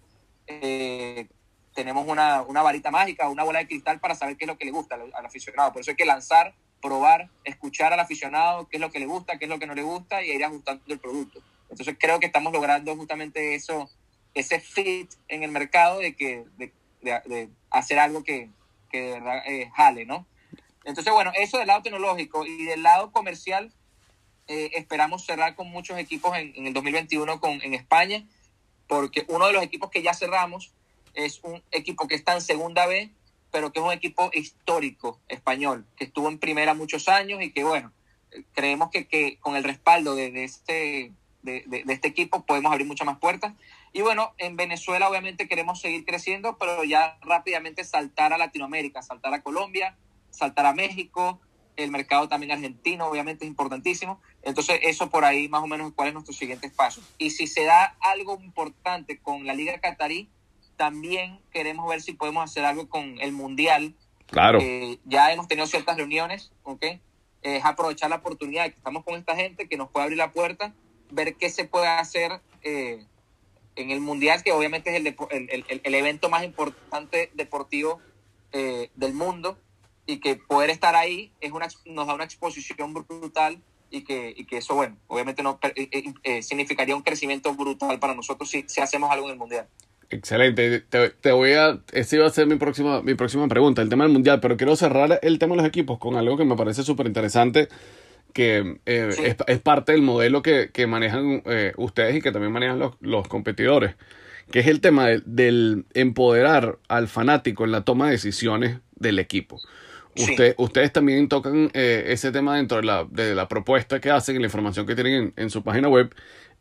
eh, tenemos una, una, varita mágica, una bola de cristal para saber qué es lo que le gusta al, aficionado. Por eso hay que lanzar, probar, escuchar al aficionado qué es lo que le gusta, qué es lo que no le gusta y ir ajustando el producto. Entonces creo que estamos logrando justamente eso, ese fit en el mercado de que de, de, hacer algo que, que de verdad eh, jale, ¿no? Entonces, bueno, eso del lado tecnológico y del lado comercial, eh, esperamos cerrar con muchos equipos en, en el 2021 con, en España, porque uno de los equipos que ya cerramos es un equipo que está en segunda B, pero que es un equipo histórico español, que estuvo en primera muchos años y que, bueno, creemos que, que con el respaldo de, de este de, de, de, este equipo podemos abrir muchas más puertas. Y bueno, en Venezuela obviamente queremos seguir creciendo, pero ya rápidamente saltar a Latinoamérica, saltar a Colombia, saltar a México, el mercado también argentino obviamente es importantísimo. Entonces eso por ahí más o menos cuál es nuestro siguiente paso. Y si se da algo importante con la Liga Catarí, también queremos ver si podemos hacer algo con el Mundial. Claro. Eh, ya hemos tenido ciertas reuniones, ¿ok? Es aprovechar la oportunidad que estamos con esta gente que nos puede abrir la puerta ver qué se puede hacer eh, en el Mundial, que obviamente es el, el, el, el evento más importante deportivo eh, del mundo, y que poder estar ahí es una, nos da una exposición brutal y que, y que eso, bueno, obviamente no, eh, eh, significaría un crecimiento brutal para nosotros si, si hacemos algo en el Mundial. Excelente. Te, te, voy a. Esa iba a ser mi próxima, mi próxima pregunta, el tema del mundial. Pero quiero cerrar el tema de los equipos con algo que me parece súper interesante que eh, sí. es, es, parte del modelo que, que manejan eh, ustedes y que también manejan los, los, competidores, que es el tema de, del empoderar al fanático en la toma de decisiones del equipo. Usted, sí. Ustedes también tocan eh, ese tema dentro de la, de la propuesta que hacen y la información que tienen en, en su página web.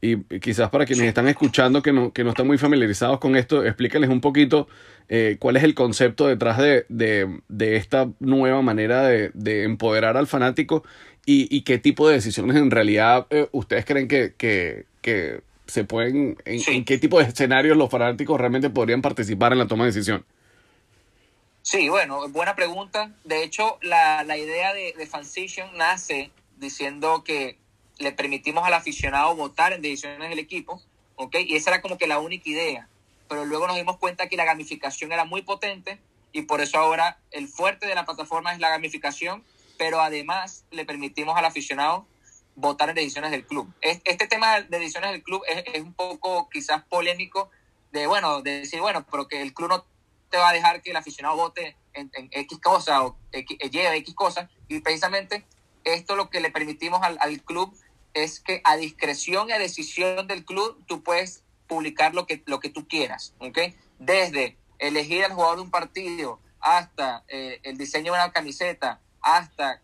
Y quizás para quienes sí. están escuchando que no, que no están muy familiarizados con esto, explíquenles un poquito eh, cuál es el concepto detrás de, de, de esta nueva manera de, de, empoderar al fanático y, y, qué tipo de decisiones en realidad eh, ustedes creen que, que, que se pueden, en, sí. en, qué tipo de escenarios los fanáticos realmente podrían participar en la toma de decisión. Sí, bueno, buena pregunta. De hecho, la, la idea de, de nace diciendo que le permitimos al aficionado votar en decisiones del equipo, ¿ok? Y esa era como que la única idea. Pero luego nos dimos cuenta que la gamificación era muy potente y por eso ahora el fuerte de la plataforma es la gamificación, pero además le permitimos al aficionado votar en decisiones del club. Este tema de decisiones del club es, es un poco quizás polémico de, bueno, de decir, bueno, pero que el club no te va a dejar que el aficionado vote en, X cosa o X, lleve X cosa y precisamente esto lo que le permitimos al, al club es que a discreción y a decisión del club tú puedes publicar lo que, lo que tú quieras, ¿ok? Desde elegir al jugador de un partido hasta eh, el diseño de una camiseta, hasta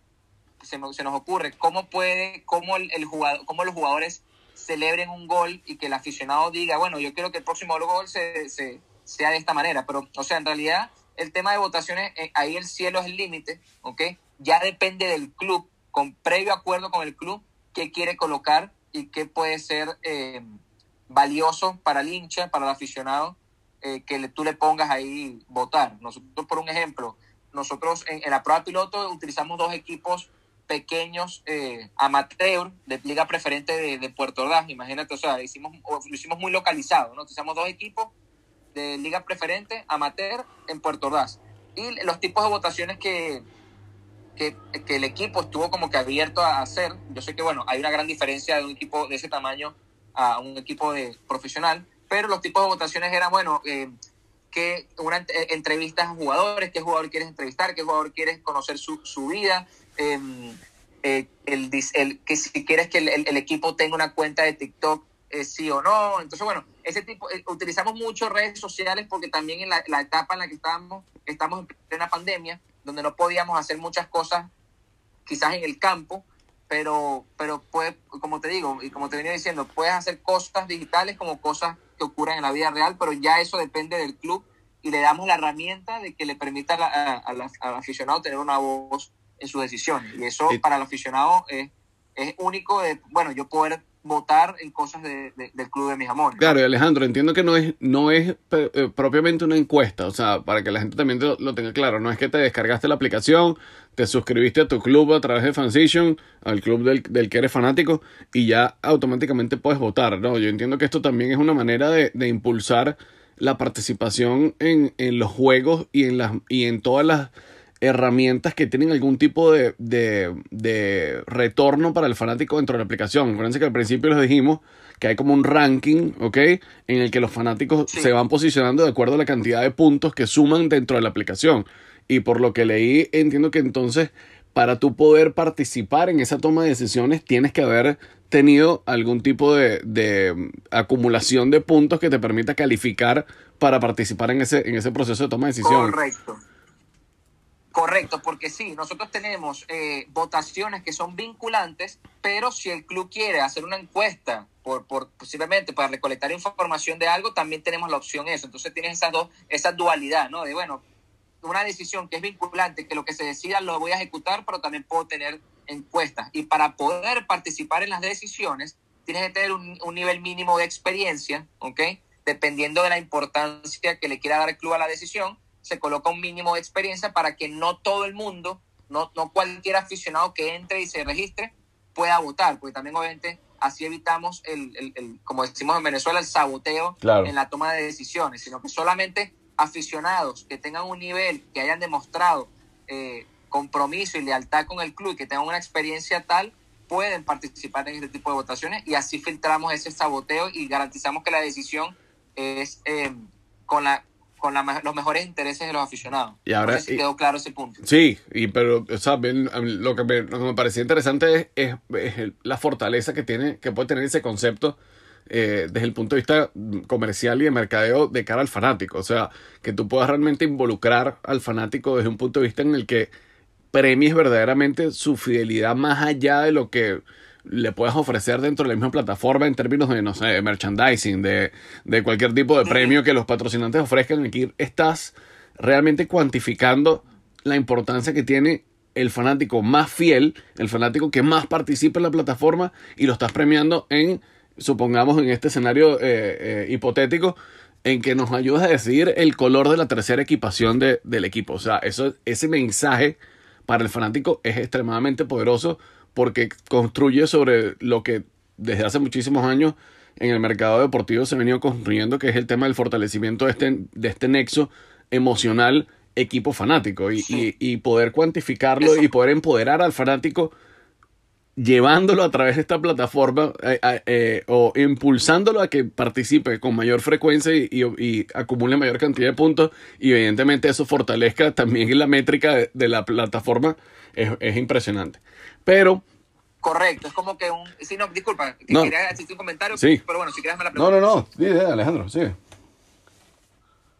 se, me, se nos ocurre cómo puede, cómo el, jugador, cómo los jugadores celebren un gol y que el aficionado diga, bueno, yo quiero que el próximo gol se, sea de esta manera, pero, o sea, en realidad el tema de votaciones, eh, ahí el cielo es el límite, ¿ok? Ya depende del club, con previo acuerdo con el club, qué quiere colocar y qué puede ser eh, valioso para el hincha, para el aficionado, eh, que le, tú le pongas ahí votar. Nosotros, por un ejemplo, nosotros en, la prueba piloto utilizamos dos equipos pequeños eh, amateur de liga preferente de, de, Puerto Ordaz. Imagínate, o sea, hicimos, lo hicimos muy localizado, ¿no? Utilizamos dos equipos de liga preferente amateur en Puerto Ordaz. Y los tipos de votaciones que, que, que, el equipo estuvo como que abierto a hacer. Yo sé que, bueno, hay una gran diferencia de un equipo de ese tamaño a un equipo de profesional, pero los tipos de votaciones eran, bueno, eh, que una eh, entrevista a jugadores, qué jugador quieres entrevistar, qué jugador quieres conocer su, su vida, eh, eh, el, el, que si quieres que el, el, equipo tenga una cuenta de TikTok, eh, sí o no. Entonces, bueno, ese tipo, eh, utilizamos mucho redes sociales porque también en la, la etapa en la que estábamos, estamos en plena pandemia, donde no podíamos hacer muchas cosas quizás en el campo, pero, pero puede, como te digo, y como te venía diciendo, puedes hacer cosas digitales como cosas que ocurren en la vida real, pero ya eso depende del club y le damos la herramienta de que le permita a la, a la, al aficionado tener una voz en sus decisiones. Y eso para el aficionado es, es único, de, bueno, yo poder votar en cosas del club de mis amores. Claro, y Alejandro, entiendo que no es, no es eh, propiamente una encuesta, o sea, para que la gente también lo, tenga claro, no es que te descargaste la aplicación, te suscribiste a tu club a través de Fansation, al club del, del que eres fanático, y ya automáticamente puedes votar, ¿no? Yo entiendo que esto también es una manera de, de impulsar la participación en, en los juegos y en, las, y en todas las herramientas que tienen algún tipo de, de, de, retorno para el fanático dentro de la aplicación. Acuérdense que al principio les dijimos que hay como un ranking, ¿ok? En el que los fanáticos se van posicionando de acuerdo a la cantidad de puntos que suman dentro de la aplicación. Y por lo que leí, entiendo que entonces para tú poder participar en esa toma de decisiones tienes que haber tenido algún tipo de, de acumulación de puntos que te permita calificar para participar en ese, en ese proceso de toma de decisión. Correcto. Correcto, porque sí, nosotros tenemos eh, votaciones que son vinculantes, pero si el club quiere hacer una encuesta, por, por posiblemente para recolectar información de algo, también tenemos la opción eso. Entonces tienes esas dos, esa dualidad, ¿no? De bueno, una decisión que es vinculante, que lo que se decida lo voy a ejecutar, pero también puedo tener encuestas. Y para poder participar en las decisiones, tienes que tener un, un nivel mínimo de experiencia, ¿ok? Dependiendo de la importancia que le quiera dar el club a la decisión se coloca un mínimo de experiencia para que no todo el mundo, no, no cualquier aficionado que entre y se registre pueda votar, porque también obviamente así evitamos el, el, como decimos en Venezuela, el saboteo en la toma de decisiones, sino que solamente aficionados que tengan un nivel, que hayan demostrado eh, compromiso y lealtad con el club y que tengan una experiencia tal, pueden participar en este tipo de votaciones y así filtramos ese saboteo y garantizamos que la decisión es eh, con la con los mejores intereses de los aficionados. Y ahora si quedó claro ese punto. Sí, y pero o sea, lo, que me, lo que me parecía interesante es, es, la fortaleza que tiene, que puede tener ese concepto eh, desde el punto de vista comercial y de mercadeo de cara al fanático. O sea, que tú puedas realmente involucrar al fanático desde un punto de vista en el que premies verdaderamente su fidelidad más allá de lo que le puedas ofrecer dentro de la misma plataforma en términos de, no sé, merchandising, de, de cualquier tipo de premio que los patrocinantes ofrezcan. Aquí estás realmente cuantificando la importancia que tiene el fanático más fiel, el fanático que más participa en la plataforma y lo estás premiando en, supongamos en este escenario eh, eh, hipotético, en que nos ayudas a decidir el color de la tercera equipación de, del equipo. O sea, eso, ese mensaje para el fanático es extremadamente poderoso porque construye sobre lo que desde hace muchísimos años en el mercado deportivo se ha venido construyendo, que es el tema del fortalecimiento de este, de este nexo emocional equipo fanático y, y, poder cuantificarlo y poder empoderar al fanático llevándolo a través de esta plataforma eh, eh, o impulsándolo a que participe con mayor frecuencia y, y, acumule mayor cantidad de puntos y evidentemente eso fortalezca también la métrica de, la plataforma es, es impresionante. Pero. Correcto, es como que un. Sí, no, disculpa, quería hacer un comentario, sí. pero bueno, si quieres me la pregunta. No, no, no, sí, Alejandro, sí.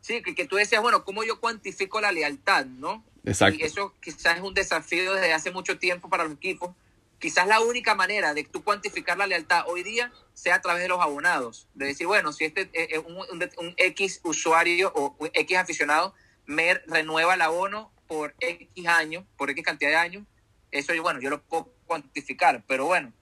Sí, que, que, tú decías, bueno, ¿cómo yo cuantifico la lealtad, no? Exacto. Y eso quizás es un desafío desde hace mucho tiempo para los equipos. Quizás la única manera de tú cuantificar la lealtad hoy día sea a través de los abonados. De decir, bueno, si este es eh, un, un, un X usuario o un X aficionado me renueva el abono por X años, por X cantidad de años, eso, bueno, yo lo puedo cuantificar, pero bueno,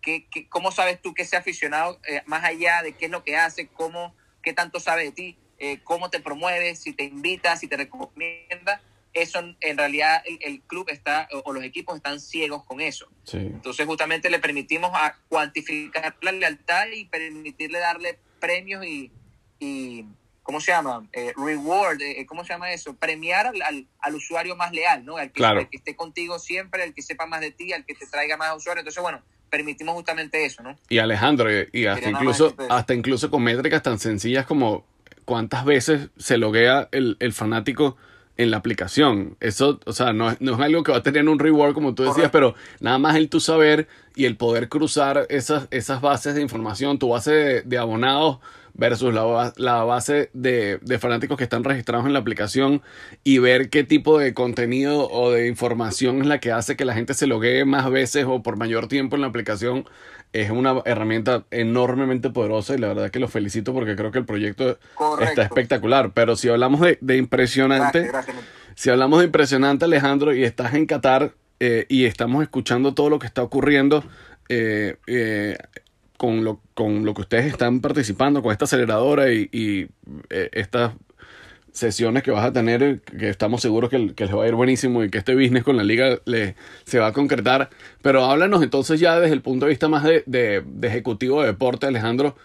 ¿qué, qué, cómo sabes tú que ese aficionado, eh, más allá de qué es lo que hace, cómo, qué tanto sabe de ti, eh, cómo te promueve, si te invita, si te recomienda? Eso en realidad el, club está o, los equipos están ciegos con eso. Entonces justamente le permitimos a cuantificar la lealtad y permitirle darle premios y, y ¿cómo se llama? Eh, reward, eh, ¿cómo se llama eso? Premiar al, al, usuario más leal, ¿no? Al que, que, esté contigo siempre, al que sepa más de ti, al que te traiga más usuarios. Entonces, bueno, permitimos justamente eso, ¿no? Y Alejandro, y hasta incluso, hasta incluso con métricas tan sencillas como cuántas veces se loguea el, el fanático en la aplicación. Eso, o sea, no, no, es algo que va a tener un reward, como tú decías, pero nada más el tu saber y el poder cruzar esas, esas bases de información, tu base de abonados versus la, la base de, de, fanáticos que están registrados en la aplicación y ver qué tipo de contenido o de información es la que hace que la gente se loguee más veces o por mayor tiempo en la aplicación es una herramienta enormemente poderosa y la verdad que lo felicito porque creo que el proyecto está espectacular. Pero si hablamos de, de impresionante, si hablamos de impresionante Alejandro y estás en Qatar eh, y estamos escuchando todo lo que está ocurriendo, eh, eh, con lo, con lo que ustedes están participando, con esta aceleradora y, y eh, estas sesiones que vas a tener, que estamos seguros que, les va a ir buenísimo y que este business con la liga le, se va a concretar. Pero háblanos entonces ya desde el punto de vista más de, de, de ejecutivo de deporte, Alejandro,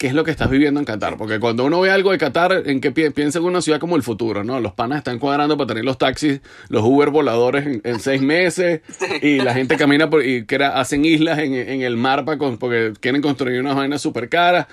¿qué es lo que estás viviendo en Qatar? Porque cuando uno ve algo de Qatar, en que piensa en una ciudad como el futuro, ¿no? Los panas están cuadrando para tener los taxis, los Uber voladores en, seis meses, y la gente camina por, y que hacen islas en, en el mar para, porque quieren construir unas vainas súper caras.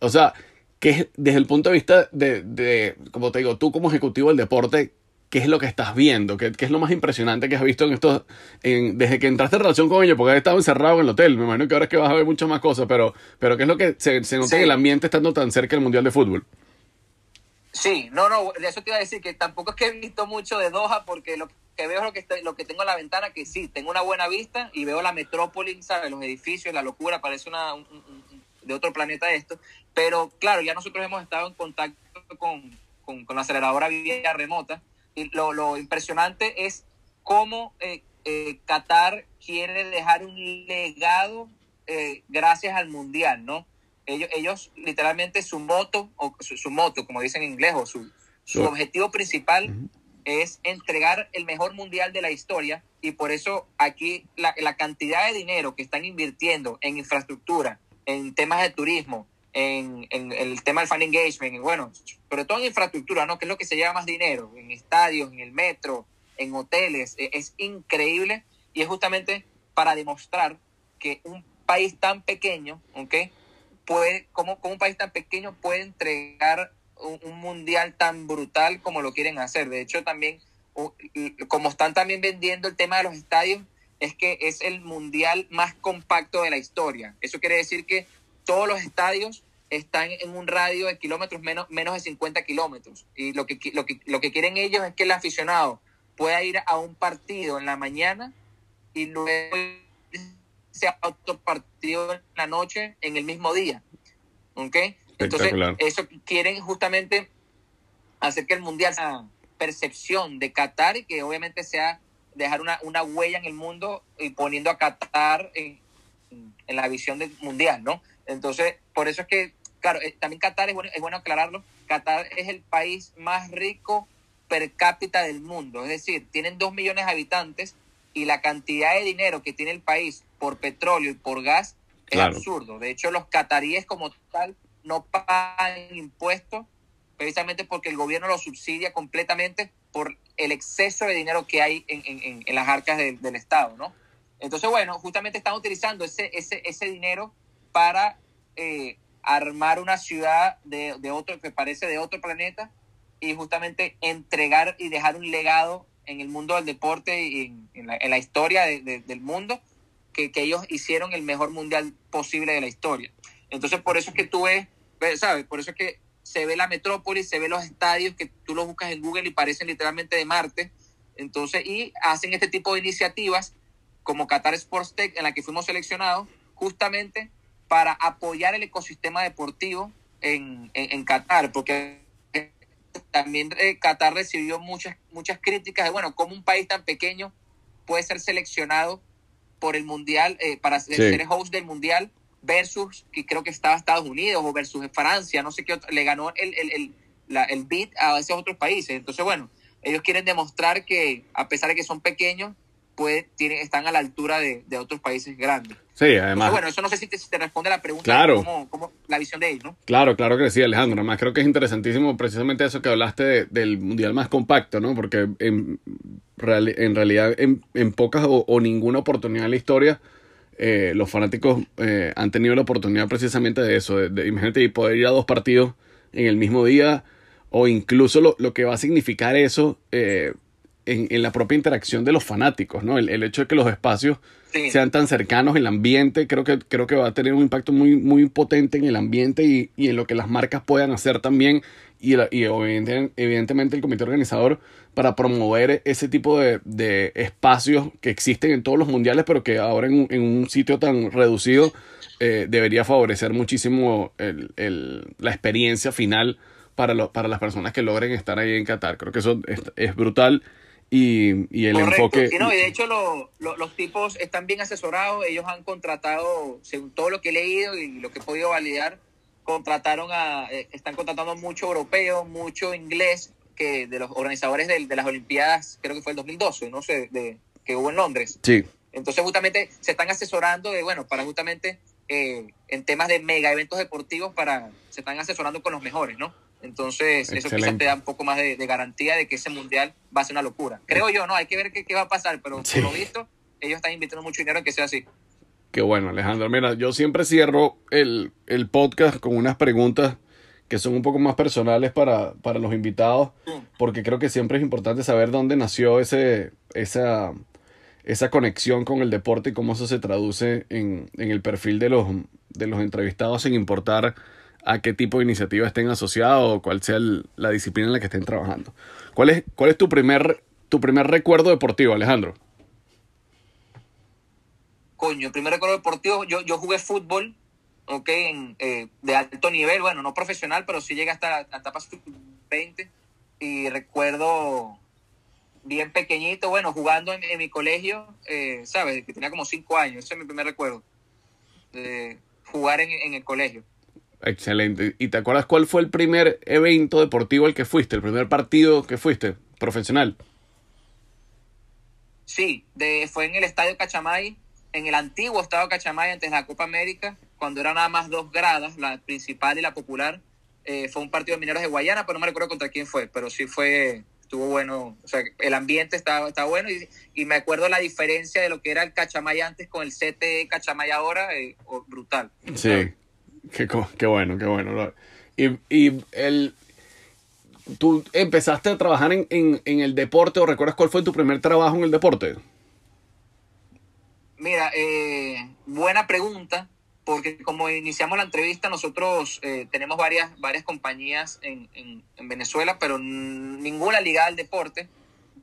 O sea, que desde el punto de vista de, de, como te digo, tú como ejecutivo del deporte, ¿qué es lo que estás viendo? ¿Qué, qué es lo más impresionante que has visto en estos, en, desde que entraste en relación con ellos? Porque has estado encerrado en el hotel, me imagino que ahora es que vas a ver muchas más cosas, pero, pero ¿qué es lo que se, se nota sí. en el ambiente estando tan cerca del Mundial de Fútbol? Sí, no, no, de eso te iba a decir que tampoco es que he visto mucho de Doha porque lo que veo es lo que, estoy, lo que tengo en la ventana, que sí, tengo una buena vista y veo la metrópoli, ¿sabes? Los edificios, la locura, parece una, un, un, de otro planeta esto, pero claro, ya nosotros hemos estado en contacto con, con, con la aceleradora vía remota lo, lo impresionante es cómo eh, eh, Qatar quiere dejar un legado eh, gracias al Mundial, ¿no? Ellos, ellos literalmente su moto, o su, su moto, como dicen en inglés, o su, su objetivo principal uh -huh. es entregar el mejor Mundial de la historia y por eso aquí la, la cantidad de dinero que están invirtiendo en infraestructura, en temas de turismo, en, en, el tema del fan engagement, bueno, sobre todo en infraestructura, ¿no? Que es lo que se lleva más dinero, en estadios, en el metro, en hoteles, es, es increíble y es justamente para demostrar que un país tan pequeño, ¿ok? Puede, como, como un país tan pequeño puede entregar un, un, mundial tan brutal como lo quieren hacer. De hecho, también, como están también vendiendo el tema de los estadios, es que es el mundial más compacto de la historia. Eso quiere decir que todos los estadios están en un radio de kilómetros menos, menos de 50 kilómetros. Y lo que, lo, que, lo que quieren ellos es que el aficionado pueda ir a un partido en la mañana y luego sea otro partido en la noche en el mismo día. ¿Ok? Entonces, eso quieren justamente hacer que el mundial sea percepción de Qatar y que obviamente sea dejar una, una huella en el mundo y poniendo a Qatar en, en la visión del mundial, ¿no? Entonces, por eso es que, claro, eh, también Qatar, es bueno, es bueno aclararlo, Qatar es el país más rico per cápita del mundo, es decir, tienen dos millones de habitantes y la cantidad de dinero que tiene el país por petróleo y por gas es claro. absurdo. De hecho, los cataríes como tal no pagan impuestos precisamente porque el gobierno lo subsidia completamente por el exceso de dinero que hay en, en, en las arcas de, del Estado, ¿no? Entonces, bueno, justamente están utilizando ese, ese, ese dinero para eh, armar una ciudad de, de, otro que parece de otro planeta y justamente entregar y dejar un legado en el mundo del deporte y en, en, la, en la, historia de, de, del mundo que, que, ellos hicieron el mejor mundial posible de la historia. Entonces, por eso es que tú ves, ¿sabes? Por eso es que se ve la metrópolis, se ve los estadios que tú los buscas en Google y parecen literalmente de Marte. Entonces, y hacen este tipo de iniciativas como Qatar Sports Tech, en la que fuimos seleccionados, justamente para apoyar el ecosistema deportivo en, en, en Qatar, porque también eh, Qatar recibió muchas, muchas críticas de, bueno, cómo un país tan pequeño puede ser seleccionado por el Mundial, eh, para sí. ser host del Mundial, versus, que creo que estaba Estados Unidos o versus Francia, no sé qué, otro, le ganó el, el, el, la, el beat a esos otros países. Entonces, bueno, ellos quieren demostrar que a pesar de que son pequeños, puede, están a la altura de, de otros países grandes. Sí, además. Entonces, bueno, eso no sé si te, si te responde a la pregunta. Claro. Cómo, cómo, la visión de ellos, ¿no? Claro, claro que sí, Alejandro. Además, creo que es interesantísimo precisamente eso que hablaste de, del mundial más compacto, ¿no? Porque en, en realidad, en, en pocas o, o, ninguna oportunidad en la historia, eh, los fanáticos eh, han tenido la oportunidad precisamente de eso. De, de, imagínate poder ir a dos partidos en el mismo día, o incluso lo, lo que va a significar eso. Eh, en, en, la propia interacción de los fanáticos, ¿no? El, el hecho de que los espacios sí. sean tan cercanos, el ambiente, creo que, creo que va a tener un impacto muy, muy potente en el ambiente y, y en lo que las marcas puedan hacer también. Y, y evidente, evidentemente el comité organizador para promover ese tipo de, de, espacios que existen en todos los mundiales, pero que ahora en, en un sitio tan reducido eh, debería favorecer muchísimo el, el, la experiencia final para, lo, para las personas que logren estar ahí en Qatar. Creo que eso es, es brutal y, y el enfoque. Y, no, y de hecho los tipos están bien asesorados, ellos han contratado, según todo lo que he leído y lo que he podido validar, contrataron a, eh, están contratando mucho europeo, mucho inglés, que de los organizadores de, de, las Olimpiadas, creo que fue el 2012, no sé, de, que hubo en Londres. Sí. Entonces justamente se están asesorando de, bueno, para justamente eh, en temas de mega eventos deportivos, para se están asesorando con los mejores, ¿no? Entonces, eso quizás te da un poco más de, garantía de que ese mundial va a ser una locura. Creo yo, ¿no? Hay que ver qué, qué va a pasar, pero por lo visto, ellos están invirtiendo mucho dinero en que sea así. Qué bueno, Alejandro. Mira, yo siempre cierro el, el podcast con unas preguntas que son un poco más personales para, para los invitados, porque creo que siempre es importante saber dónde nació ese, esa, esa conexión con el deporte y cómo eso se traduce en, en el perfil de los, de los entrevistados sin importar a qué tipo de iniciativa estén asociados o cuál sea la disciplina en la que estén trabajando. ¿Cuál es, cuál es tu, primer, tu primer recuerdo deportivo, Alejandro? Coño, el primer recuerdo deportivo, yo, yo jugué fútbol, ok, en, eh, de alto nivel, bueno, no profesional, pero sí llegué hasta la etapa 20 y recuerdo bien pequeñito, bueno, jugando en, mi colegio, eh, ¿sabes? Que tenía como cinco años, ese es mi primer recuerdo, de jugar en, en el colegio. Excelente. ¿Y te acuerdas cuál fue el primer evento deportivo al que fuiste, el primer partido que fuiste, profesional? Sí, de, fue en el Estadio Cachamay, en el antiguo Estadio Cachamay antes de la Copa América, cuando eran nada más dos gradas, la principal y la popular. Eh, fue un partido de mineros de Guayana, pero no me recuerdo contra quién fue, pero sí fue, estuvo bueno, o sea, el ambiente estaba, está bueno y, y, me acuerdo la diferencia de lo que era el Cachamay antes con el CT Cachamay ahora, eh, brutal. Sí. Qué, qué bueno, qué bueno. Y, y el, tú empezaste a trabajar en, en, en, el deporte o recuerdas cuál fue tu primer trabajo en el deporte? Mira, eh, buena pregunta, porque como iniciamos la entrevista, nosotros eh, tenemos varias, varias compañías en, en, en, Venezuela, pero ninguna ligada al deporte.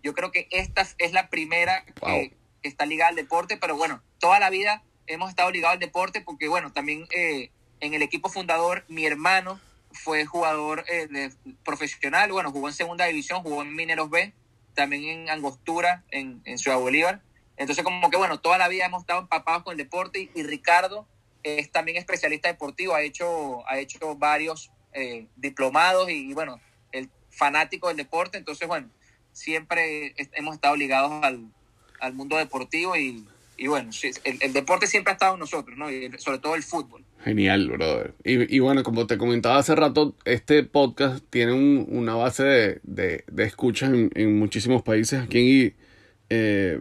Yo creo que esta es la primera que, está ligada al deporte, pero bueno, toda la vida hemos estado ligados al deporte porque, bueno, también... Eh, en el equipo fundador, mi hermano fue jugador eh, profesional, bueno, jugó en segunda división, jugó en Mineros B, también en Angostura, en, en Ciudad Bolívar. Entonces, como que bueno, toda la vida hemos estado empapados con el deporte y, Ricardo es también especialista deportivo, ha hecho, ha hecho varios eh, diplomados y, bueno, el fanático del deporte. Entonces, bueno, siempre hemos estado ligados al, al mundo deportivo y, y bueno, el, el, deporte siempre ha estado en nosotros, ¿no? Y sobre todo el fútbol. Genial, brother. Y, y, bueno, como te comentaba hace rato, este podcast tiene un, una base de, de, de escuchas en, en, muchísimos países aquí eh,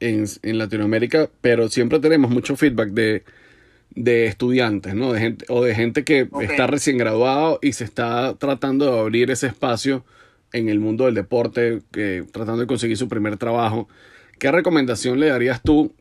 en, en, Latinoamérica, pero siempre tenemos mucho feedback de, de estudiantes, ¿no? De gente, o de gente que está recién graduado y se está tratando de abrir ese espacio en el mundo del deporte, que, tratando de conseguir su primer trabajo. ¿Qué recomendación le darías tú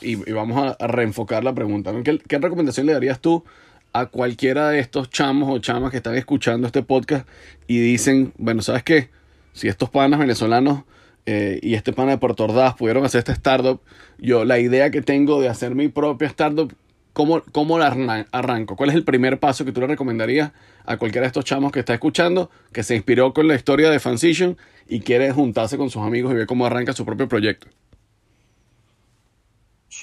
y, vamos a, reenfocar la pregunta. ¿Qué, recomendación le darías tú a cualquiera de estos chamos o chamas que están escuchando este podcast y dicen, bueno, ¿sabes qué? Si estos panas venezolanos eh, y este pana de Puerto Ordaz pudieron hacer este startup, yo la idea que tengo de hacer mi propia startup, ¿cómo, cómo la arranco? ¿Cuál es el primer paso que tú le recomendarías a cualquiera de estos chamos que está escuchando, que se inspiró con la historia de Fansition y quiere juntarse con sus amigos y ver cómo arranca su propio proyecto?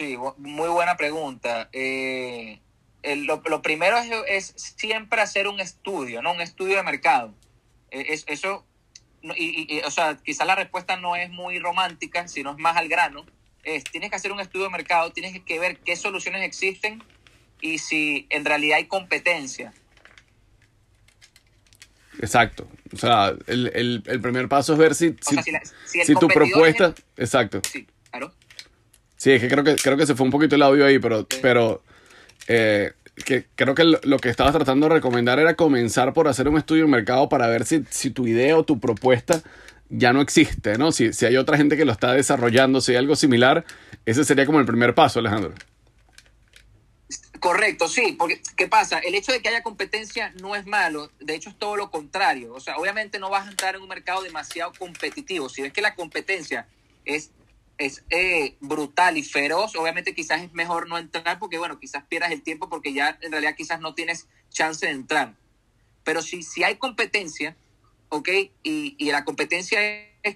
Sí, muy buena pregunta. Eh, lo, primero es, siempre hacer un estudio, ¿no? Un estudio de mercado. E, es, eso, y, o sea, quizás la respuesta no es muy romántica, sino es más al grano. Es, tienes que hacer un estudio de mercado, tienes que ver qué soluciones existen y si en realidad hay competencia. Exacto. O sea, el, primer paso es ver si, si, tu propuesta... Exacto. Sí, claro. Sí, es que creo que, creo que se fue un poquito el audio ahí, pero, pero eh, que creo que lo, que estabas tratando de recomendar era comenzar por hacer un estudio de mercado para ver si, si tu idea o tu propuesta ya no existe, ¿no? Si, si hay otra gente que lo está desarrollando, si hay algo similar, ese sería como el primer paso, Alejandro. Correcto, sí, porque ¿qué pasa? El hecho de que haya competencia no es malo, de hecho es todo lo contrario. O sea, obviamente no vas a entrar en un mercado demasiado competitivo. Si ves que la competencia es es eh, brutal y feroz, obviamente quizás es mejor no entrar porque, bueno, quizás pierdas el tiempo porque ya en realidad quizás no tienes chance de entrar. Pero si, si hay competencia, ¿ok? Y, y la competencia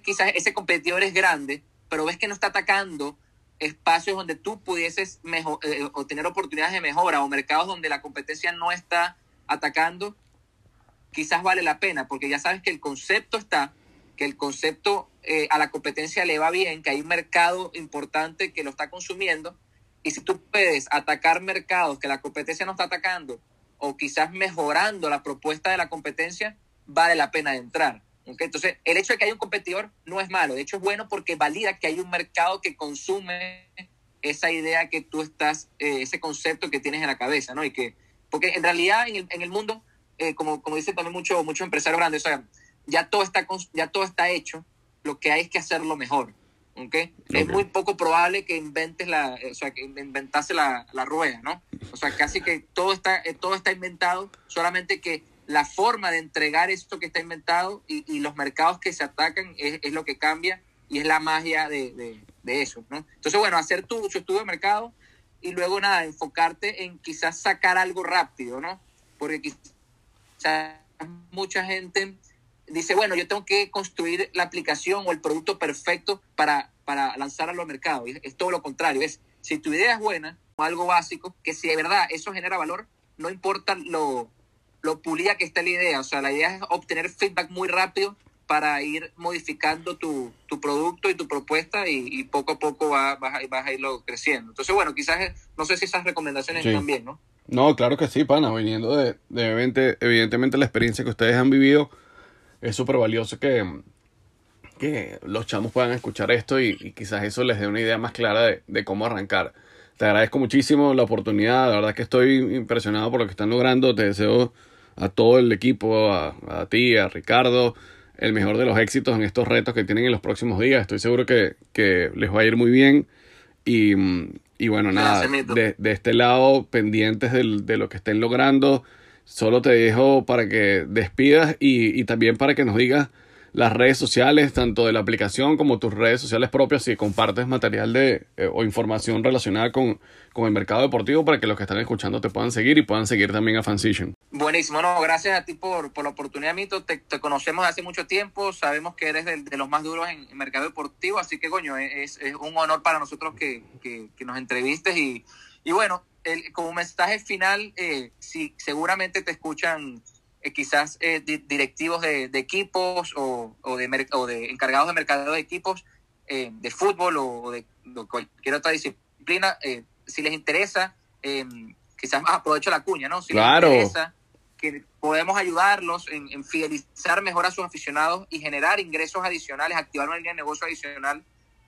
quizás ese competidor es grande, pero ves que no está atacando espacios donde tú pudieses mejor, eh, tener oportunidades de mejora o mercados donde la competencia no está atacando, quizás vale la pena, porque ya sabes que el concepto está, que el concepto eh, a la competencia le va bien, que hay un mercado importante que lo está consumiendo, y si tú puedes atacar mercados que la competencia no está atacando, o quizás mejorando la propuesta de la competencia, vale la pena entrar. Entonces, el hecho de que haya un competidor no es malo, de hecho es bueno porque valida que hay un mercado que consume esa idea que tú estás, eh, ese concepto que tienes en la cabeza, ¿no? Y que, porque en realidad en el, mundo, eh, como, como dicen también muchos muchos empresarios grandes, o sea, ya todo, está, ya todo está hecho, lo que hay es que hacerlo mejor. ¿okay? Es muy poco probable que inventes la, o sea, que inventase la, la, rueda, ¿no? O sea, casi que todo está, eh, todo está inventado, solamente que la forma de entregar esto que está inventado y, y los mercados que se atacan es, es, lo que cambia y es la magia de, de, de, eso, ¿no? Entonces, bueno, hacer tu, tu estudio de mercado y luego, nada, enfocarte en quizás sacar algo rápido, ¿no? Porque quizás mucha gente dice, bueno, yo tengo que construir la aplicación o el producto perfecto para, para lanzar a los mercados. Es, es todo lo contrario, es si tu idea es buena, o algo básico, que si de verdad eso genera valor, no importa lo, lo pulida que esté la idea. O sea, la idea es obtener feedback muy rápido para ir modificando tu, tu producto y tu propuesta y, y poco a poco va, vas, a, vas, a, irlo creciendo. Entonces, bueno, quizás, no sé si esas recomendaciones sí. están bien, ¿no? No, claro que sí, pana. Viniendo de, de evidente, evidentemente la experiencia que ustedes han vivido, es súper valioso que, que los chamos puedan escuchar esto y, y, quizás eso les dé una idea más clara de, de cómo arrancar. Te agradezco muchísimo la oportunidad, la verdad que estoy impresionado por lo que están logrando. Te deseo a todo el equipo, a, a, ti, a Ricardo, el mejor de los éxitos en estos retos que tienen en los próximos días. Estoy seguro que, que les va a ir muy bien. Y, y bueno, nada, de, de, este lado, pendientes del, de lo que estén logrando. Solo te dejo para que despidas y, y también para que nos digas las redes sociales, tanto de la aplicación como tus redes sociales propias, si compartes material de, eh, o información relacionada con, con, el mercado deportivo para que los que están escuchando te puedan seguir y puedan seguir también a Fancision. Buenísimo, no, gracias a ti por, por la oportunidad, Mito. Te, te, conocemos hace mucho tiempo, sabemos que eres de, de los más duros en, el mercado deportivo, así que, coño, es, es un honor para nosotros que, que, que nos entrevistes y, y bueno, el, como mensaje final, eh, si seguramente te escuchan eh, quizás eh, di directivos de, de equipos o, o, de o, de encargados de mercado de equipos eh, de fútbol o, o de, de, cualquier otra disciplina, eh, si les interesa, eh, quizás aprovecho la cuña, ¿no? Si claro. les interesa, que podemos ayudarlos en, en, fidelizar mejor a sus aficionados y generar ingresos adicionales, activar una línea de negocio adicional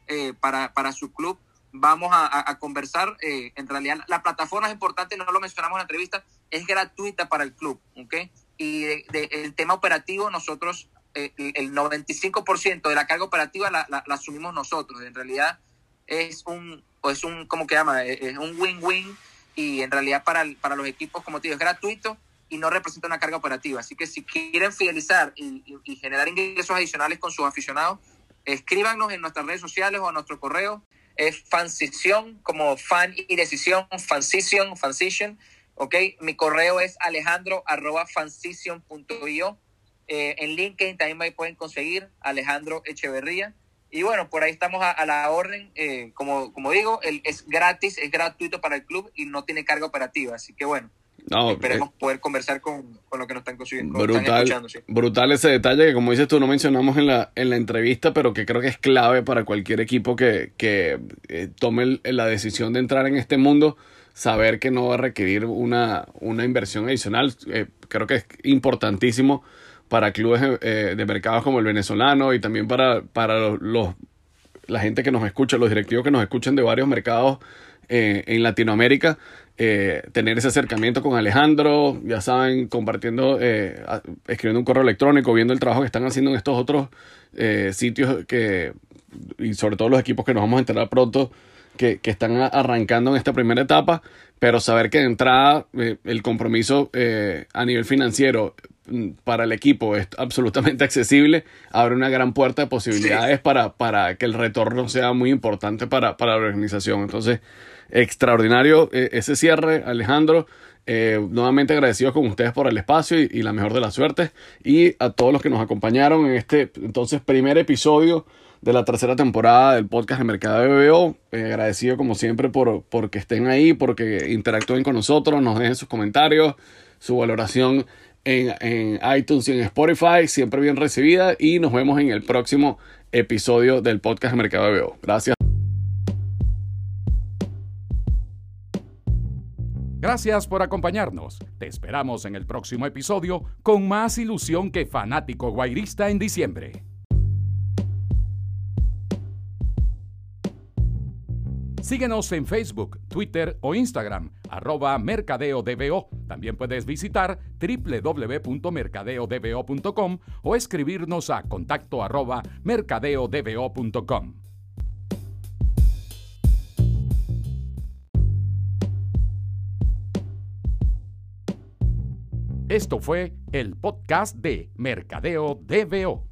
eh, para, para su club. Vamos a, a, conversar. Eh, en realidad, la plataforma es importante, no lo mencionamos en la entrevista, es gratuita para el club, ¿ok? y de, de, el tema operativo nosotros eh, el 95% de la carga operativa la, la, la, asumimos nosotros en realidad es un es un cómo que llama es un win-win y en realidad para, para los equipos como te digo es gratuito y no representa una carga operativa así que si quieren fidelizar y, y, y generar ingresos adicionales con sus aficionados escríbanos en nuestras redes sociales o a nuestro correo es fancición como fan y decisión fancition fancition ¿ok? Mi correo es alejandro arroba. Eh, en LinkedIn también me pueden conseguir Alejandro Echeverría. Y bueno, por ahí estamos a, a la orden. Eh, como, como digo, el, es gratis, es gratuito para el club y no tiene carga operativa. Así que bueno, no, esperemos eh, poder conversar con, con, lo que nos están consiguiendo. Brutal, están escuchando, sí. brutal ese detalle que como dices tú no mencionamos en la, en la entrevista, pero que creo que es clave para cualquier equipo que, que eh, tome la decisión de entrar en este mundo saber que no va a requerir una, una inversión adicional. Eh, creo que es importantísimo para clubes eh, de mercados como el venezolano y también para, para los, los, la gente que nos escucha, los directivos que nos escuchan de varios mercados en Latinoamérica. Eh, tener ese acercamiento con Alejandro, ya saben, compartiendo, eh, escribiendo un correo electrónico, viendo el trabajo que están haciendo en estos otros sitios que, y sobre todo los equipos que nos vamos a enterar pronto, que, que, están arrancando en esta primera etapa, pero saber que de entrada eh, el compromiso eh, a nivel financiero mm, para el equipo es absolutamente accesible, abre una gran puerta de posibilidades sí. para, para que el retorno sea muy importante para, para la organización. Entonces, extraordinario eh, ese cierre, Alejandro. Eh, nuevamente agradecidos con ustedes por el espacio y, la mejor de la suerte. Y a todos los que nos acompañaron en este entonces primer episodio de la tercera temporada del podcast de Mercado de BBO. Eh, agradecido como siempre por, por que estén ahí, porque interactúen con nosotros, nos dejen sus comentarios, su valoración en, en iTunes y en Spotify, siempre bien recibida. Y nos vemos en el próximo episodio del podcast de Mercado de BBO. Gracias. Gracias por acompañarnos. Te esperamos en el próximo episodio con más ilusión que fanático guairista en diciembre. Síguenos en Facebook, Twitter o Instagram, arroba mercadeodbo. También puedes visitar www.mercadeodbo.com o escribirnos a contacto arroba mercadeodbo.com. Esto fue el podcast de Mercadeo DBO.